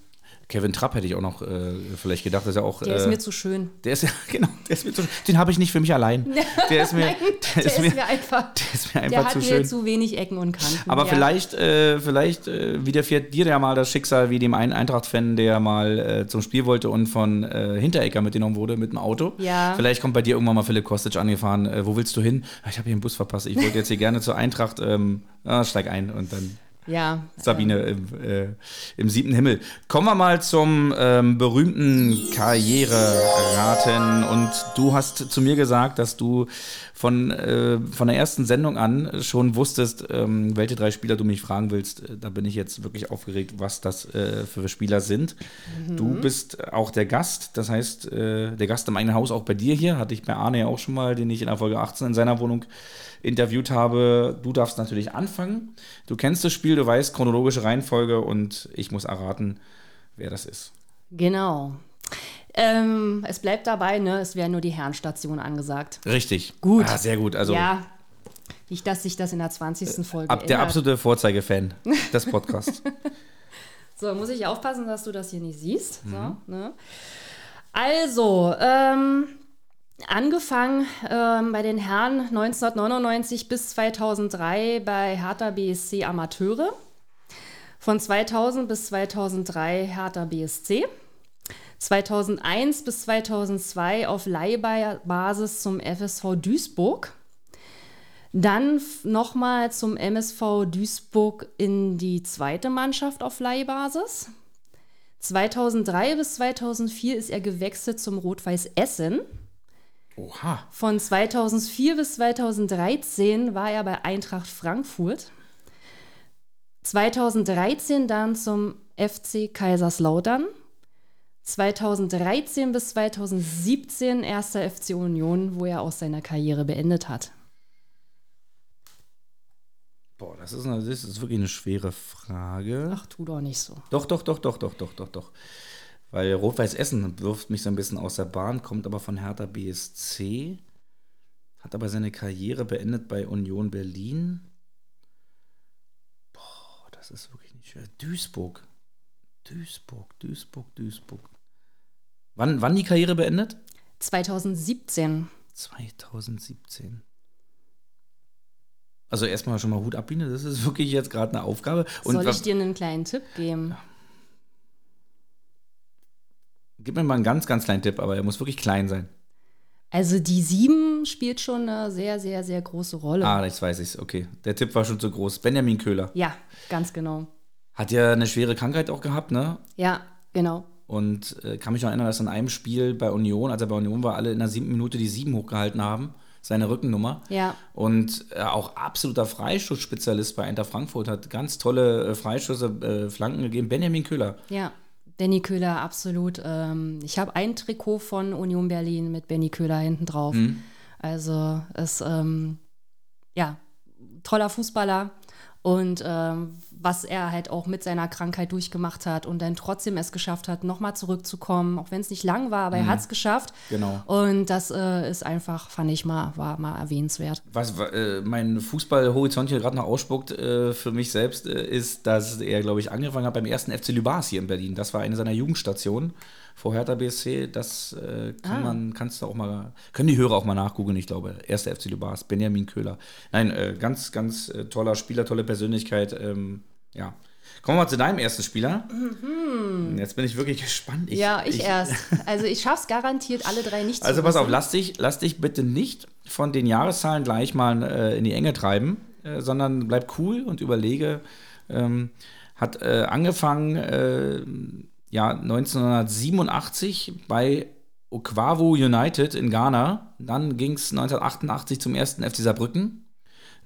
[SPEAKER 3] Kevin Trapp hätte ich auch noch äh, vielleicht gedacht, dass er auch.
[SPEAKER 4] Der äh, ist mir zu schön.
[SPEAKER 3] Der ist ja, genau, der ist mir zu schön. Den habe ich nicht für mich allein. Der ist mir, Nein,
[SPEAKER 4] der, der ist, mir, einfach. Der ist mir einfach zu schön. Der hat mir zu wenig Ecken und Kanten.
[SPEAKER 3] Aber ja. vielleicht, äh, vielleicht äh, widerfährt dir ja mal das Schicksal wie dem einen Eintracht-Fan, der mal äh, zum Spiel wollte und von äh, Hinterecker mitgenommen wurde mit dem Auto.
[SPEAKER 4] Ja.
[SPEAKER 3] Vielleicht kommt bei dir irgendwann mal Philipp Kostic angefahren. Wo willst du hin? Ah, ich habe hier einen Bus verpasst. Ich wollte jetzt hier gerne zur Eintracht. Ähm, ah, steig ein und dann.
[SPEAKER 4] Ja.
[SPEAKER 3] Sabine äh, im, äh, im, siebten Himmel. Kommen wir mal zum ähm, berühmten Karriereraten. Und du hast zu mir gesagt, dass du von, äh, von der ersten Sendung an schon wusstest, ähm, welche drei Spieler du mich fragen willst. Da bin ich jetzt wirklich aufgeregt, was das äh, für Spieler sind. Mhm. Du bist auch der Gast, das heißt, äh, der Gast im eigenen Haus auch bei dir hier. Hatte ich bei Arne ja auch schon mal, den ich in der Folge 18 in seiner Wohnung interviewt habe. Du darfst natürlich anfangen. Du kennst das Spiel, du weißt chronologische Reihenfolge und ich muss erraten, wer das ist.
[SPEAKER 4] Genau. Ähm, es bleibt dabei, ne? Es wäre nur die Herrenstation angesagt.
[SPEAKER 3] Richtig.
[SPEAKER 4] Gut.
[SPEAKER 3] Ah, sehr gut. Also,
[SPEAKER 4] ja. Nicht, dass sich das in der 20. Folge
[SPEAKER 3] Ab, Der absolute Vorzeigefan des Podcasts.
[SPEAKER 4] so, muss ich aufpassen, dass du das hier nicht siehst. Mhm. So, ne? Also, ähm, Angefangen ähm, bei den Herren 1999 bis 2003 bei Hertha BSC Amateure. Von 2000 bis 2003 Hertha BSC. 2001 bis 2002 auf Leihbasis zum FSV Duisburg. Dann nochmal zum MSV Duisburg in die zweite Mannschaft auf Leihbasis. 2003 bis 2004 ist er gewechselt zum Rot-Weiß Essen.
[SPEAKER 3] Oha.
[SPEAKER 4] Von 2004 bis 2013 war er bei Eintracht Frankfurt. 2013 dann zum FC Kaiserslautern. 2013 bis 2017 erster FC Union, wo er auch seine Karriere beendet hat.
[SPEAKER 3] Boah, das ist, eine, das ist wirklich eine schwere Frage.
[SPEAKER 4] Ach, tu doch nicht so.
[SPEAKER 3] Doch, doch, doch, doch, doch, doch, doch, doch. Weil Rot-Weiß Essen wirft mich so ein bisschen aus der Bahn, kommt aber von Hertha BSC, hat aber seine Karriere beendet bei Union Berlin. Boah, das ist wirklich nicht schwer. Duisburg. Duisburg, Duisburg, Duisburg. Wann, wann die Karriere beendet?
[SPEAKER 4] 2017.
[SPEAKER 3] 2017. Also erstmal schon mal Hut ab, das ist wirklich jetzt gerade eine Aufgabe.
[SPEAKER 4] Und Soll ich dir einen kleinen Tipp geben? Ja.
[SPEAKER 3] Gib mir mal einen ganz, ganz kleinen Tipp, aber er muss wirklich klein sein.
[SPEAKER 4] Also die 7 spielt schon eine sehr, sehr, sehr große Rolle.
[SPEAKER 3] Ah, jetzt weiß ich es. Okay. Der Tipp war schon zu groß. Benjamin Köhler.
[SPEAKER 4] Ja, ganz genau.
[SPEAKER 3] Hat ja eine schwere Krankheit auch gehabt, ne?
[SPEAKER 4] Ja, genau.
[SPEAKER 3] Und äh, kann mich noch erinnern, dass in einem Spiel bei Union, als er bei Union war, alle in der siebten Minute die 7 hochgehalten haben. Seine Rückennummer.
[SPEAKER 4] Ja.
[SPEAKER 3] Und äh, auch absoluter Freischussspezialist bei Inter Frankfurt hat ganz tolle äh, Freischüsse, äh, Flanken gegeben. Benjamin Köhler.
[SPEAKER 4] Ja. Benny Köhler, absolut. Ähm, ich habe ein Trikot von Union Berlin mit Benny Köhler hinten drauf. Mhm. Also ist ähm, ja toller Fußballer und ähm, was er halt auch mit seiner Krankheit durchgemacht hat und dann trotzdem es geschafft hat, nochmal zurückzukommen, auch wenn es nicht lang war, aber mhm. er hat es geschafft.
[SPEAKER 3] Genau.
[SPEAKER 4] Und das äh, ist einfach, fand ich mal, war mal erwähnenswert.
[SPEAKER 3] Was äh, mein Fußballhorizont hier gerade noch ausspuckt äh, für mich selbst, äh, ist, dass er, glaube ich, angefangen hat beim ersten FC Lübars hier in Berlin. Das war eine seiner Jugendstationen vor Hertha BSC. Das äh, kann ah. man, kannst du auch mal, können die Hörer auch mal nachgucken, ich glaube. Erster FC Lübars, Benjamin Köhler. Nein, äh, ganz, ganz toller Spieler, tolle Persönlichkeit. Ähm, ja. Kommen wir mal zu deinem ersten Spieler. Mhm. Jetzt bin ich wirklich gespannt.
[SPEAKER 4] Ich, ja, ich, ich, erst. Also ich schaff's garantiert, alle drei nicht
[SPEAKER 3] zu Also pass auf, lass dich, lass dich bitte nicht von den Jahreszahlen gleich mal äh, in die Enge treiben, äh, sondern bleib cool und überlege. Ähm, hat äh, angefangen, äh, ja, 1987 bei Okwavu United in Ghana. Dann ging es 1988 zum ersten FC Saarbrücken.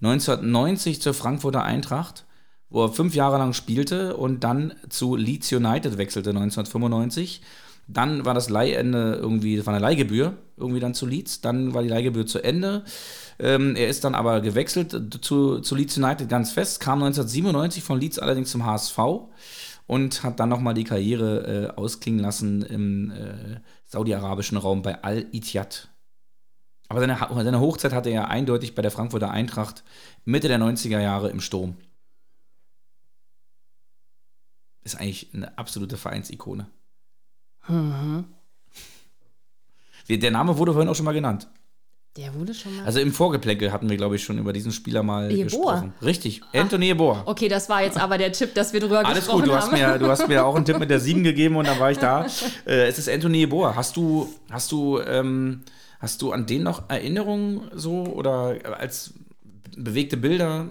[SPEAKER 3] 1990 zur Frankfurter Eintracht, wo er fünf Jahre lang spielte und dann zu Leeds United wechselte 1995. Dann war das Leihende irgendwie, das war eine Leihgebühr, irgendwie dann zu Leeds. Dann war die Leihgebühr zu Ende. Ähm, er ist dann aber gewechselt zu, zu Leeds United ganz fest, kam 1997 von Leeds allerdings zum HSV und hat dann nochmal die Karriere äh, ausklingen lassen im äh, saudi-arabischen Raum bei Al-Ittihad. Aber seine, seine Hochzeit hatte er eindeutig bei der Frankfurter Eintracht Mitte der 90er Jahre im Sturm. Ist eigentlich eine absolute Vereinsikone. Mhm. Der Name wurde vorhin auch schon mal genannt.
[SPEAKER 4] Der wurde schon mal.
[SPEAKER 3] Also im Vorgeplänkel hatten wir, glaube ich, schon über diesen Spieler mal Eboa. gesprochen. Richtig, Anthony Eboa.
[SPEAKER 4] Okay, das war jetzt aber der Tipp, dass wir drüber
[SPEAKER 3] Alles
[SPEAKER 4] gesprochen
[SPEAKER 3] gut, du
[SPEAKER 4] haben.
[SPEAKER 3] hast, mir, du hast mir auch einen Tipp mit der 7 gegeben und dann war ich da. Äh, es ist Anthony Eboa. Hast du, hast du, ähm, hast du an den noch Erinnerungen so oder als bewegte Bilder,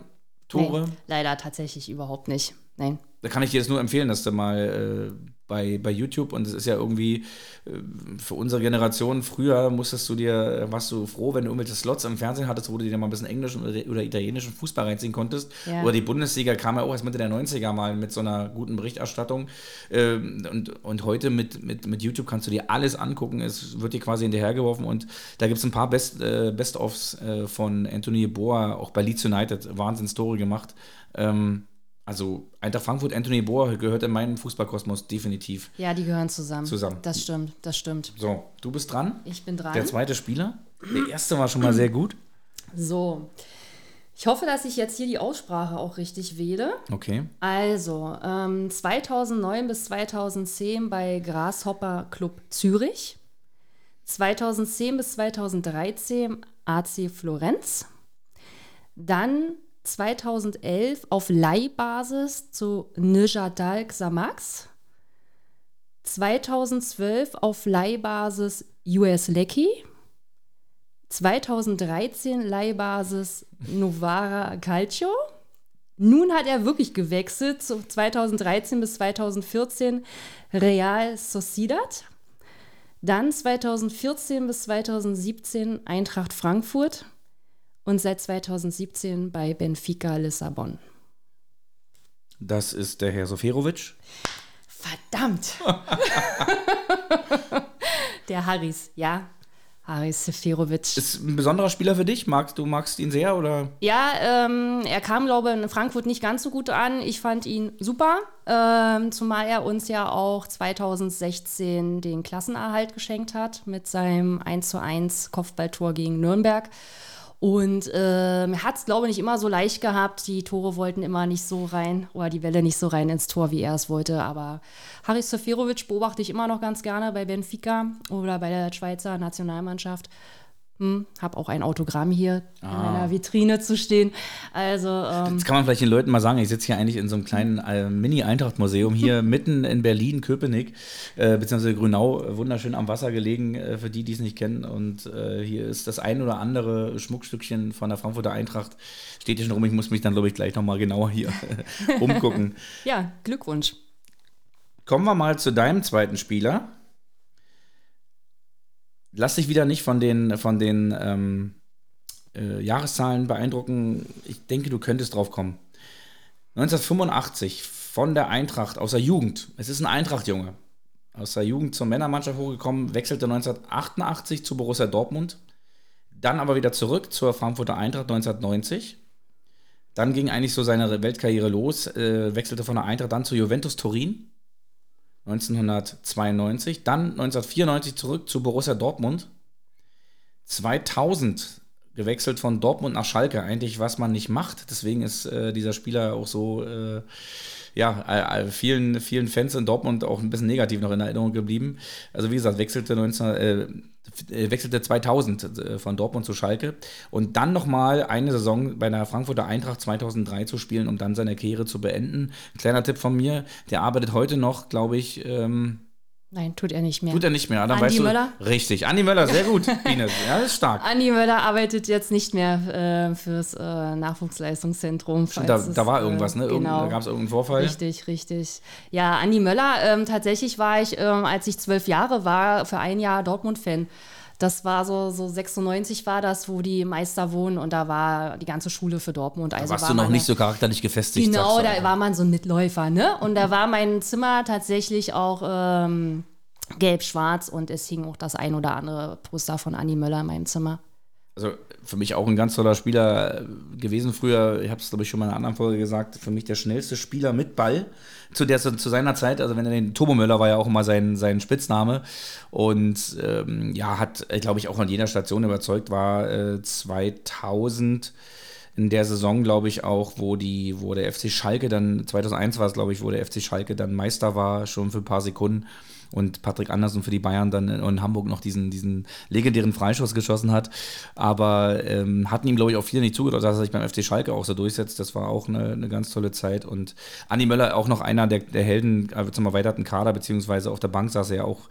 [SPEAKER 3] Tore?
[SPEAKER 4] Nee, leider tatsächlich überhaupt nicht. Nein.
[SPEAKER 3] Da kann ich dir jetzt nur empfehlen, dass du mal äh, bei, bei YouTube und es ist ja irgendwie äh, für unsere Generation, früher musstest du dir, warst du froh, wenn du irgendwelche Slots im Fernsehen hattest, wo du dir mal ein bisschen englischen oder, oder italienischen Fußball reinziehen konntest. Ja. Oder die Bundesliga kam ja auch erst Mitte der 90er mal mit so einer guten Berichterstattung. Ähm, und, und heute mit, mit, mit YouTube kannst du dir alles angucken. Es wird dir quasi hinterhergeworfen und da gibt es ein paar Best, äh, Best-ofs äh, von Anthony Boa, auch bei Leeds United, Wahnsinns-Story gemacht. Ähm, also Eintracht Frankfurt, Anthony Bohr gehört in meinen Fußballkosmos definitiv.
[SPEAKER 4] Ja, die gehören zusammen.
[SPEAKER 3] Zusammen.
[SPEAKER 4] Das stimmt, das stimmt.
[SPEAKER 3] So, du bist dran.
[SPEAKER 4] Ich bin dran.
[SPEAKER 3] Der zweite Spieler. Der erste war schon mal sehr gut.
[SPEAKER 4] So. Ich hoffe, dass ich jetzt hier die Aussprache auch richtig wähle.
[SPEAKER 3] Okay.
[SPEAKER 4] Also, ähm, 2009 bis 2010 bei Grasshopper Club Zürich. 2010 bis 2013 AC Florenz. Dann 2011 auf Leihbasis zu Nijadal Xamax. 2012 auf Leihbasis US Lecky. 2013 Leihbasis Novara Calcio. Nun hat er wirklich gewechselt, zu 2013 bis 2014 Real Sociedad. Dann 2014 bis 2017 Eintracht Frankfurt und seit 2017 bei Benfica Lissabon.
[SPEAKER 3] Das ist der Herr Soferovic.
[SPEAKER 4] Verdammt! der Haris, ja. Haris Seferovic.
[SPEAKER 3] Ist ein besonderer Spieler für dich? Magst du magst ihn sehr oder?
[SPEAKER 4] Ja, ähm, er kam, glaube ich, in Frankfurt nicht ganz so gut an. Ich fand ihn super, ähm, zumal er uns ja auch 2016 den Klassenerhalt geschenkt hat mit seinem 1:1 Kopfballtor gegen Nürnberg. Und ähm, hat es, glaube ich, nicht immer so leicht gehabt. Die Tore wollten immer nicht so rein oder die Welle nicht so rein ins Tor, wie er es wollte. Aber Haris Seferovic beobachte ich immer noch ganz gerne bei Benfica oder bei der Schweizer Nationalmannschaft. Hm, habe auch ein Autogramm hier ah. in meiner Vitrine zu stehen. Also, ähm,
[SPEAKER 3] Jetzt kann man vielleicht den Leuten mal sagen, ich sitze hier eigentlich in so einem kleinen äh, Mini-Eintracht-Museum hier mitten in Berlin, Köpenick, äh, beziehungsweise Grünau, wunderschön am Wasser gelegen, äh, für die, die es nicht kennen. Und äh, hier ist das ein oder andere Schmuckstückchen von der Frankfurter Eintracht. Steht hier schon rum, ich muss mich dann, glaube ich, gleich nochmal genauer hier umgucken.
[SPEAKER 4] ja, Glückwunsch.
[SPEAKER 3] Kommen wir mal zu deinem zweiten Spieler lass dich wieder nicht von den, von den ähm, äh, Jahreszahlen beeindrucken. Ich denke, du könntest drauf kommen. 1985 von der Eintracht aus der Jugend. Es ist ein Eintracht-Junge. Aus der Jugend zur Männermannschaft hochgekommen, wechselte 1988 zu Borussia Dortmund. Dann aber wieder zurück zur Frankfurter Eintracht 1990. Dann ging eigentlich so seine Weltkarriere los, äh, wechselte von der Eintracht dann zu Juventus Turin 1992, dann 1994 zurück zu Borussia Dortmund. 2000 gewechselt von Dortmund nach Schalke, eigentlich was man nicht macht. Deswegen ist äh, dieser Spieler auch so, äh, ja, vielen, vielen Fans in Dortmund auch ein bisschen negativ noch in Erinnerung geblieben. Also wie gesagt, wechselte 19, äh, äh, wechselte 2000 äh, von Dortmund zu Schalke und dann nochmal eine Saison bei der Frankfurter Eintracht 2003 zu spielen, um dann seine Karriere zu beenden. Kleiner Tipp von mir, der arbeitet heute noch, glaube ich, ähm,
[SPEAKER 4] Nein, tut er nicht mehr.
[SPEAKER 3] Tut er nicht mehr. Dann
[SPEAKER 4] Andi
[SPEAKER 3] weißt du,
[SPEAKER 4] Möller?
[SPEAKER 3] Richtig. Andi Möller, sehr gut. Ines. Ja, das ist stark.
[SPEAKER 4] Andi Möller arbeitet jetzt nicht mehr äh, fürs äh, Nachwuchsleistungszentrum.
[SPEAKER 3] Stimmt, da, da war
[SPEAKER 4] äh,
[SPEAKER 3] irgendwas, ne? Irgend,
[SPEAKER 4] Genau.
[SPEAKER 3] Da gab es irgendeinen Vorfall.
[SPEAKER 4] Richtig, richtig. Ja, Andi Möller, ähm, tatsächlich war ich, ähm, als ich zwölf Jahre war, für ein Jahr Dortmund-Fan. Das war so, so 96 war das, wo die Meister wohnen und da war die ganze Schule für Dortmund. Also
[SPEAKER 3] Warst
[SPEAKER 4] war
[SPEAKER 3] du noch
[SPEAKER 4] man
[SPEAKER 3] nicht
[SPEAKER 4] da-
[SPEAKER 3] so charakterlich gefestigt?
[SPEAKER 4] Genau, da war man so ein Mitläufer, ne? Und da war mein Zimmer tatsächlich auch ähm, gelb-schwarz und es hing auch das ein oder andere Poster von Andi Möller in meinem Zimmer.
[SPEAKER 3] Also für mich auch ein ganz toller Spieler äh, gewesen früher. Ich habe es, glaube ich, schon mal in einer anderen Folge gesagt. Für mich der schnellste Spieler mit Ball zu, der, zu seiner Zeit. Also wenn er den Turbo Möller war ja auch immer sein, sein Spitzname. Und ähm, ja, hat, glaube ich, auch an jeder Station überzeugt, war äh, 2000 in der Saison, glaube ich, auch, wo die, wo der FC Schalke dann, 2001 war es, glaube ich, wo der FC Schalke dann Meister war, schon für ein paar Sekunden und Patrick Andersen für die Bayern dann in Hamburg noch diesen, diesen legendären Freischuss geschossen hat. Aber ähm, hatten ihm, glaube ich, auch viele nicht zugetraut, dass er sich beim FC Schalke auch so durchsetzt. Das war auch eine, eine ganz tolle Zeit. Und Andi Möller auch noch einer der, der Helden äh, zum erweiterten Kader, beziehungsweise auf der Bank saß er ja auch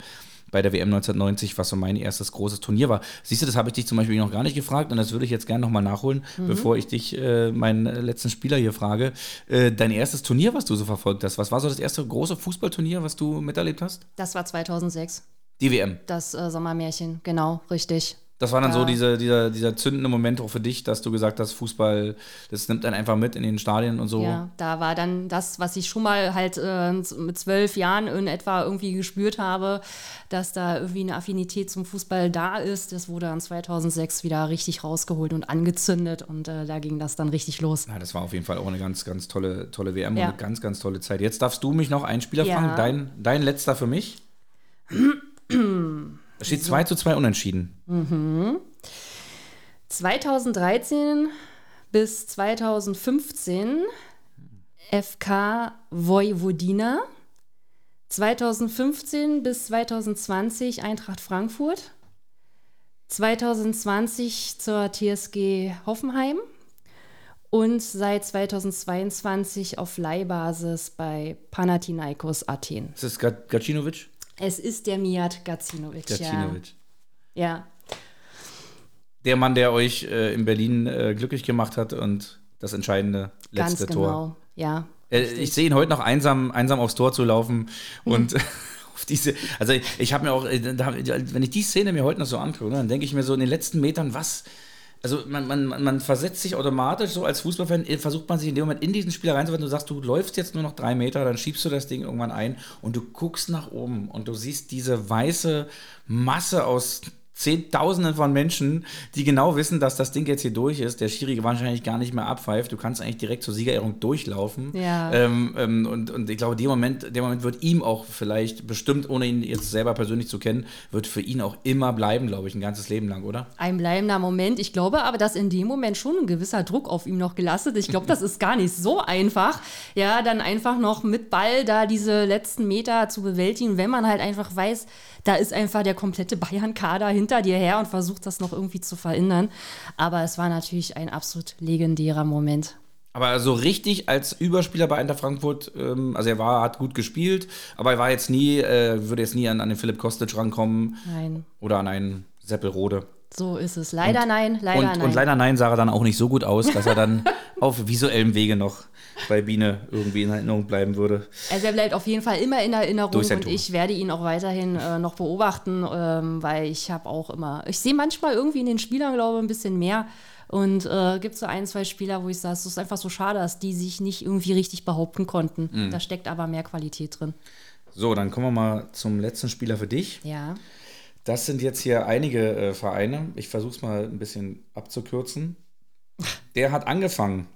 [SPEAKER 3] bei der WM 1990, was so mein erstes großes Turnier war. Siehst du, das habe ich dich zum Beispiel noch gar nicht gefragt und das würde ich jetzt gerne nochmal nachholen, bevor ich dich, äh, meinen letzten Spieler hier frage. Äh, dein erstes Turnier, was du so verfolgt hast, was war so das erste große Fußballturnier, was du miterlebt hast?
[SPEAKER 4] Das war 2006,
[SPEAKER 3] Die WM.
[SPEAKER 4] das äh, Sommermärchen, genau, richtig.
[SPEAKER 3] Das war dann so
[SPEAKER 4] Ja.
[SPEAKER 3] diese, dieser, dieser zündende Moment auch für dich, dass du gesagt hast, Fußball, das nimmt einen einfach mit in den Stadien und so.
[SPEAKER 4] Ja, da war dann das, was ich schon mal halt äh, mit zwölf Jahren in etwa irgendwie gespürt habe, dass da irgendwie eine Affinität zum Fußball da ist. Das wurde dann 2006 wieder richtig rausgeholt und angezündet und äh, da ging das dann richtig los.
[SPEAKER 3] Ja, das war auf jeden Fall auch eine ganz, ganz tolle, tolle WM
[SPEAKER 4] Ja.
[SPEAKER 3] und eine ganz, ganz tolle Zeit. Jetzt darfst du mich noch einen Spieler
[SPEAKER 4] Ja.
[SPEAKER 3] fragen, dein, dein letzter für mich. Es steht 2 zu 2 unentschieden.
[SPEAKER 4] 2013 bis 2015 FK Vojvodina. 2015 bis 2020 Eintracht Frankfurt. 2020 zur TSG Hoffenheim. Und seit 2022 auf Leihbasis bei Panathinaikos Athen.
[SPEAKER 3] Ist Ga- Gacinovic?
[SPEAKER 4] Es ist der Mijat Gacinovic.
[SPEAKER 3] Gacinovic.
[SPEAKER 4] Ja. ja.
[SPEAKER 3] Der Mann, der euch äh, in Berlin äh, glücklich gemacht hat und das entscheidende letzte
[SPEAKER 4] Ganz
[SPEAKER 3] Tor.
[SPEAKER 4] genau. Ja.
[SPEAKER 3] Äh, ich sehe ihn heute noch einsam, einsam aufs Tor zu laufen und auf diese, also ich, ich habe mir auch, äh, wenn ich die Szene mir heute noch so angucke, ne, dann denke ich mir so in den letzten Metern, was, also man, man, man- versetzt sich automatisch so als Fußballfan, äh, versucht man sich in dem Moment in diesen Spieler reinzuwerfen, du sagst, du läufst jetzt nur noch drei Meter, dann schiebst du das Ding irgendwann ein und du guckst nach oben und du siehst diese weiße Masse aus Zehntausenden von Menschen, die genau wissen, dass das Ding jetzt hier durch ist, der Schiri wahrscheinlich gar nicht mehr abpfeift, du kannst eigentlich direkt zur Siegerehrung durchlaufen.
[SPEAKER 4] Ja.
[SPEAKER 3] Ähm, ähm, und, und ich glaube, der Moment, der Moment wird ihm auch vielleicht bestimmt, ohne ihn jetzt selber persönlich zu kennen, wird für ihn auch immer bleiben, glaube ich, ein ganzes Leben lang, oder?
[SPEAKER 4] ein bleibender Moment. Ich glaube aber, dass in dem Moment schon ein gewisser Druck auf ihm noch gelastet. Ich glaube, das ist gar nicht so einfach, ja, dann einfach noch mit Ball da diese letzten Meter zu bewältigen, wenn man halt einfach weiß, da ist einfach der komplette Bayern-Kader hinter dir her und versucht das noch irgendwie zu verhindern. Aber es war natürlich ein absolut legendärer Moment.
[SPEAKER 3] Aber so richtig als Überspieler bei Eintracht Frankfurt, ähm, also er war, hat gut gespielt, aber er war jetzt nie, äh, würde jetzt nie an, an den Philipp Kostic rankommen
[SPEAKER 4] Nein,
[SPEAKER 3] oder an einen Seppelrode.
[SPEAKER 4] so ist es. Leider nein, leider
[SPEAKER 3] und,
[SPEAKER 4] nein.
[SPEAKER 3] und leider nein, sah er dann auch nicht so gut aus, dass er dann auf visuellem Wege noch bei Biene irgendwie in Erinnerung bleiben würde.
[SPEAKER 4] Also er bleibt auf jeden Fall immer in Erinnerung und ich werde ihn auch weiterhin äh, noch beobachten, ähm, weil ich habe auch immer, ich sehe manchmal irgendwie in den Spielern, glaube ich, ein bisschen mehr und äh, gibt so ein, zwei Spieler, wo ich sage, es ist einfach so schade, dass die sich nicht irgendwie richtig behaupten konnten.
[SPEAKER 3] Mhm.
[SPEAKER 4] Da steckt aber mehr Qualität drin.
[SPEAKER 3] So, dann kommen wir mal zum letzten Spieler für dich.
[SPEAKER 4] Ja.
[SPEAKER 3] Das sind jetzt hier einige äh, Vereine. Ich versuche es mal ein bisschen abzukürzen. Der hat angefangen,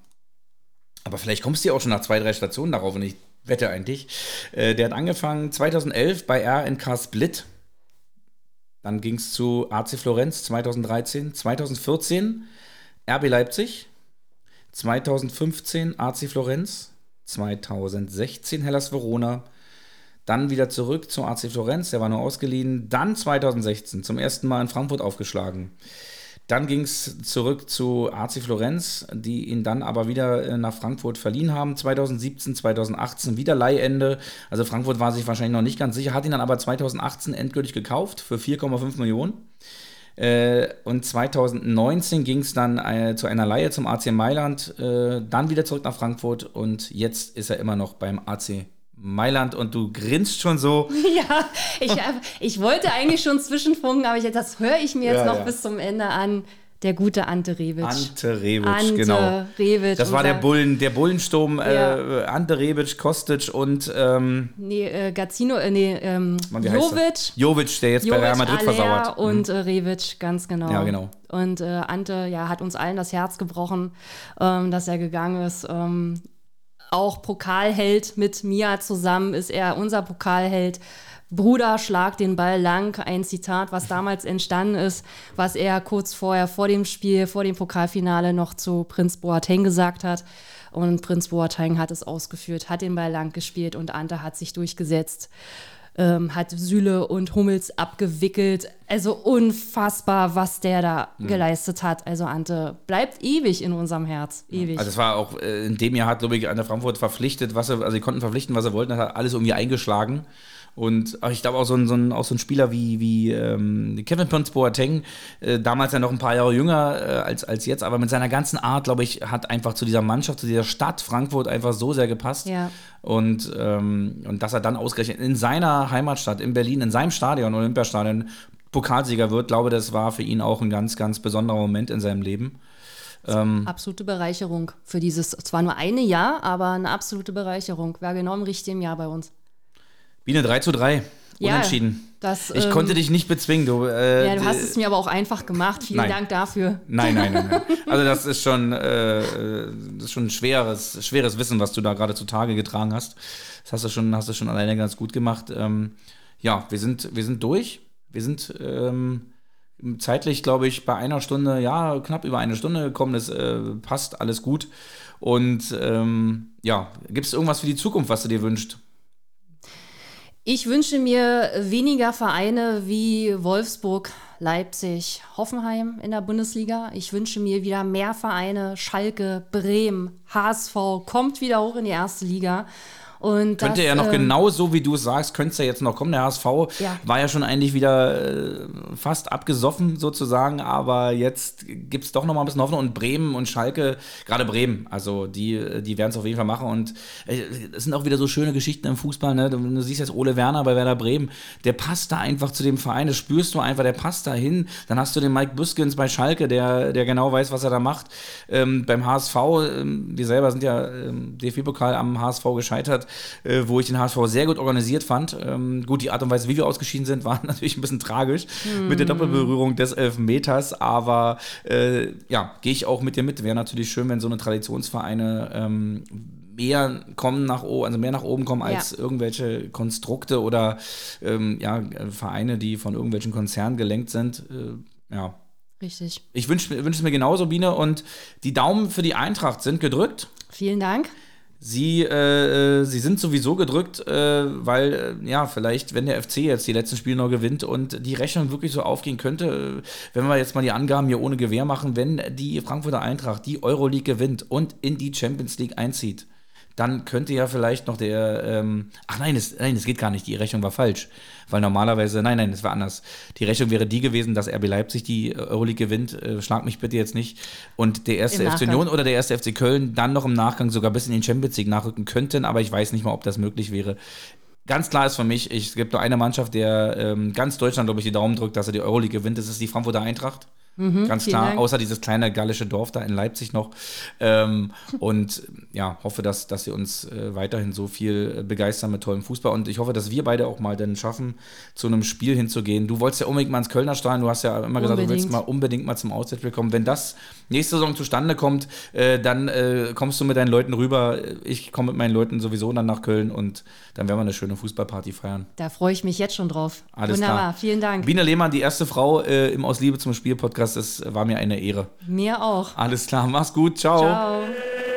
[SPEAKER 3] aber vielleicht kommst du ja auch schon nach zwei, drei Stationen darauf und ich wette eigentlich. Äh, der hat angefangen 2011 bei RNK Split. Dann ging es zu AC Florenz 2013, 2014 RB Leipzig, 2015 AC Florenz, 2016 Hellas Verona, dann wieder zurück zu AC Florenz, der war nur ausgeliehen. Dann 2016 zum ersten Mal in Frankfurt aufgeschlagen. Dann ging es zurück zu AC Florenz, die ihn dann aber wieder äh, nach Frankfurt verliehen haben. 2017, 2018 wieder Leihende. Also Frankfurt war sich wahrscheinlich noch nicht ganz sicher, hat ihn dann aber 2018 endgültig gekauft für 4,5 Millionen. Äh, und 2019 ging es dann äh, zu einer Leihe zum AC Mailand, dann wieder zurück nach Frankfurt und jetzt ist er immer noch beim AC Mailand und du grinst schon so.
[SPEAKER 4] Ja, ich, ich wollte eigentlich schon zwischenfunken, aber ich, das höre ich mir jetzt ja, noch ja. bis zum Ende an. Der gute Ante Rebic.
[SPEAKER 3] Ante Rebic, Ante genau. Rebic, das war der Bullen, der Bullensturm. Äh, ja. Äh, Ante Rebic, Kostic und ähm,
[SPEAKER 4] nee, äh, Gazzino, äh, nee, ähm,
[SPEAKER 3] Jovic. Jovic, der jetzt Jovic, bei Real Madrid Aller versauert.
[SPEAKER 4] Und mhm. Rebic, ganz genau.
[SPEAKER 3] Ja, genau.
[SPEAKER 4] Und äh, Ante, ja, hat uns allen das Herz gebrochen, ähm, dass er gegangen ist. Ähm, auch Pokalheld mit Mia zusammen ist er unser Pokalheld. Bruder, schlag den Ball lang. Ein Zitat, was damals entstanden ist, was er kurz vorher vor dem Spiel, vor dem Pokalfinale noch zu Prinz Boateng gesagt hat. Und Prinz Boateng hat es ausgeführt, hat den Ball lang gespielt und Ante hat sich durchgesetzt ähm, hat Süle und Hummels abgewickelt. Also unfassbar, was der da mhm. geleistet hat. Also Ante bleibt ewig in unserem Herz. Ewig.
[SPEAKER 3] Also es war auch, äh, in dem Jahr hat, glaube ich, an der Frankfurt verpflichtet, was sie, also sie konnten verpflichten, was sie wollten, hat alles irgendwie eingeschlagen. Und ich glaube auch so ein, so ein, auch so ein Spieler wie, wie ähm, Kevin Prince Boateng, äh, damals ja noch ein paar Jahre jünger äh, als, als jetzt, aber mit seiner ganzen Art, glaube ich, hat einfach zu dieser Mannschaft, zu dieser Stadt Frankfurt einfach so sehr gepasst.
[SPEAKER 4] Ja.
[SPEAKER 3] Und, ähm, und dass er dann ausgerechnet in seiner Heimatstadt, in Berlin, in seinem Stadion, Olympiastadion, Pokalsieger wird, glaube das war für ihn auch ein ganz, ganz besonderer Moment in seinem Leben.
[SPEAKER 4] Ähm, absolute Bereicherung für dieses, zwar nur eine Jahr, aber eine absolute Bereicherung. War genau im richtigen Jahr bei uns.
[SPEAKER 3] Biene 3 zu 3. Unentschieden. Ja, das, ich ähm, konnte dich nicht bezwingen. Du,
[SPEAKER 4] äh, ja, du hast es mir aber auch einfach gemacht. Vielen
[SPEAKER 3] nein.
[SPEAKER 4] Dank dafür.
[SPEAKER 3] Nein, nein, nein. nein. Also das ist schon, äh, das ist schon ein schweres, schweres Wissen, was du da gerade zutage getragen hast. Das hast du schon, hast du schon alleine ganz gut gemacht. Ähm, ja, wir sind, wir sind durch. Wir sind ähm, zeitlich, glaube ich, bei einer Stunde, ja, knapp über eine Stunde gekommen. Das äh, passt alles gut. Und ähm, ja, gibt es irgendwas für die Zukunft, was du dir wünschst?
[SPEAKER 4] Ich wünsche mir weniger Vereine wie Wolfsburg, Leipzig, Hoffenheim in der Bundesliga. Ich wünsche mir wieder mehr Vereine, Schalke, Bremen, HSV, kommt wieder hoch in die erste Liga. Und
[SPEAKER 3] könnte
[SPEAKER 4] das,
[SPEAKER 3] ja noch ähm, genau so, wie du es sagst, könnte es ja jetzt noch kommen. Der HSV ja. war ja schon eigentlich wieder äh, fast abgesoffen sozusagen, aber jetzt gibt es doch noch mal ein bisschen Hoffnung. Und Bremen und Schalke, gerade Bremen, also die, die werden es auf jeden Fall machen. Und äh, es sind auch wieder so schöne Geschichten im Fußball. Ne? Du, du, siehst jetzt Ole Werner bei Werder Bremen, der passt da einfach zu dem Verein, das spürst du einfach, der passt da hin. Dann hast du den Mike Buskins bei Schalke, der, der genau weiß, was er da macht. Ähm, beim HSV, ähm, wir selber sind ja ähm, DFB-Pokal am HSV gescheitert äh, wo ich den HSV sehr gut organisiert fand. Ähm, gut, die Art und Weise, wie wir ausgeschieden sind, war natürlich ein bisschen tragisch hm. mit der Doppelberührung des Elfmeters, aber äh, ja, gehe ich auch mit dir mit. Wäre natürlich schön, wenn so eine Traditionsvereine ähm, mehr kommen nach oben, also mehr nach oben kommen als ja. irgendwelche Konstrukte oder ähm, ja, Vereine, die von irgendwelchen Konzernen gelenkt sind. Äh, ja.
[SPEAKER 4] Richtig.
[SPEAKER 3] Ich wünsche wünsch es mir genauso, Biene. Und die Daumen für die Eintracht sind gedrückt.
[SPEAKER 4] Vielen Dank.
[SPEAKER 3] Sie, äh, äh, sie sind sowieso gedrückt, äh, weil, äh, ja, vielleicht, wenn der FC jetzt die letzten Spiele noch gewinnt und die Rechnung wirklich so aufgehen könnte, äh, wenn wir jetzt mal die Angaben hier ohne Gewehr machen, wenn die Frankfurter Eintracht die Euroleague gewinnt und in die Champions League einzieht, dann könnte ja vielleicht noch der, ähm, ach nein, es, nein, geht gar nicht, die Rechnung war falsch, weil normalerweise, nein, nein, es war anders. Die Rechnung wäre die gewesen, dass RB Leipzig die Euroleague gewinnt, äh, schlag mich bitte jetzt nicht, und der erste FC Union oder der erste FC Köln dann noch im Nachgang sogar bis in den Champions League nachrücken könnten, aber ich weiß nicht mal, ob das möglich wäre. Ganz klar ist für mich, ich, es gibt nur eine Mannschaft, der ähm, ganz Deutschland, glaube ich, die Daumen drückt, dass er die Euroleague gewinnt, das ist die Frankfurter Eintracht. Mhm, Ganz klar, Dank. außer dieses kleine gallische Dorf da in Leipzig noch. Ähm, und ja, hoffe, dass, dass sie uns äh, weiterhin so viel begeistern mit tollem Fußball. Und ich hoffe, dass wir beide auch mal dann schaffen, zu einem Spiel hinzugehen. Du wolltest ja unbedingt mal ins Kölner Stadion. Du hast ja immer gesagt, unbedingt. du willst mal unbedingt mal zum Auswärtsspiel kommen. Wenn das nächste Saison zustande kommt, äh, dann äh, kommst du mit deinen Leuten rüber. Ich komme mit meinen Leuten sowieso dann nach Köln und dann werden wir eine schöne Fußballparty feiern.
[SPEAKER 4] Da freue ich mich jetzt schon drauf.
[SPEAKER 3] Alles
[SPEAKER 4] Wunderbar,
[SPEAKER 3] klar.
[SPEAKER 4] vielen Dank.
[SPEAKER 3] Biene Lehmann, die erste Frau äh, im Aus Liebe zum Spiel Podcast. Es war mir eine Ehre.
[SPEAKER 4] Mir auch.
[SPEAKER 3] Alles klar, mach's gut. Ciao. Ciao.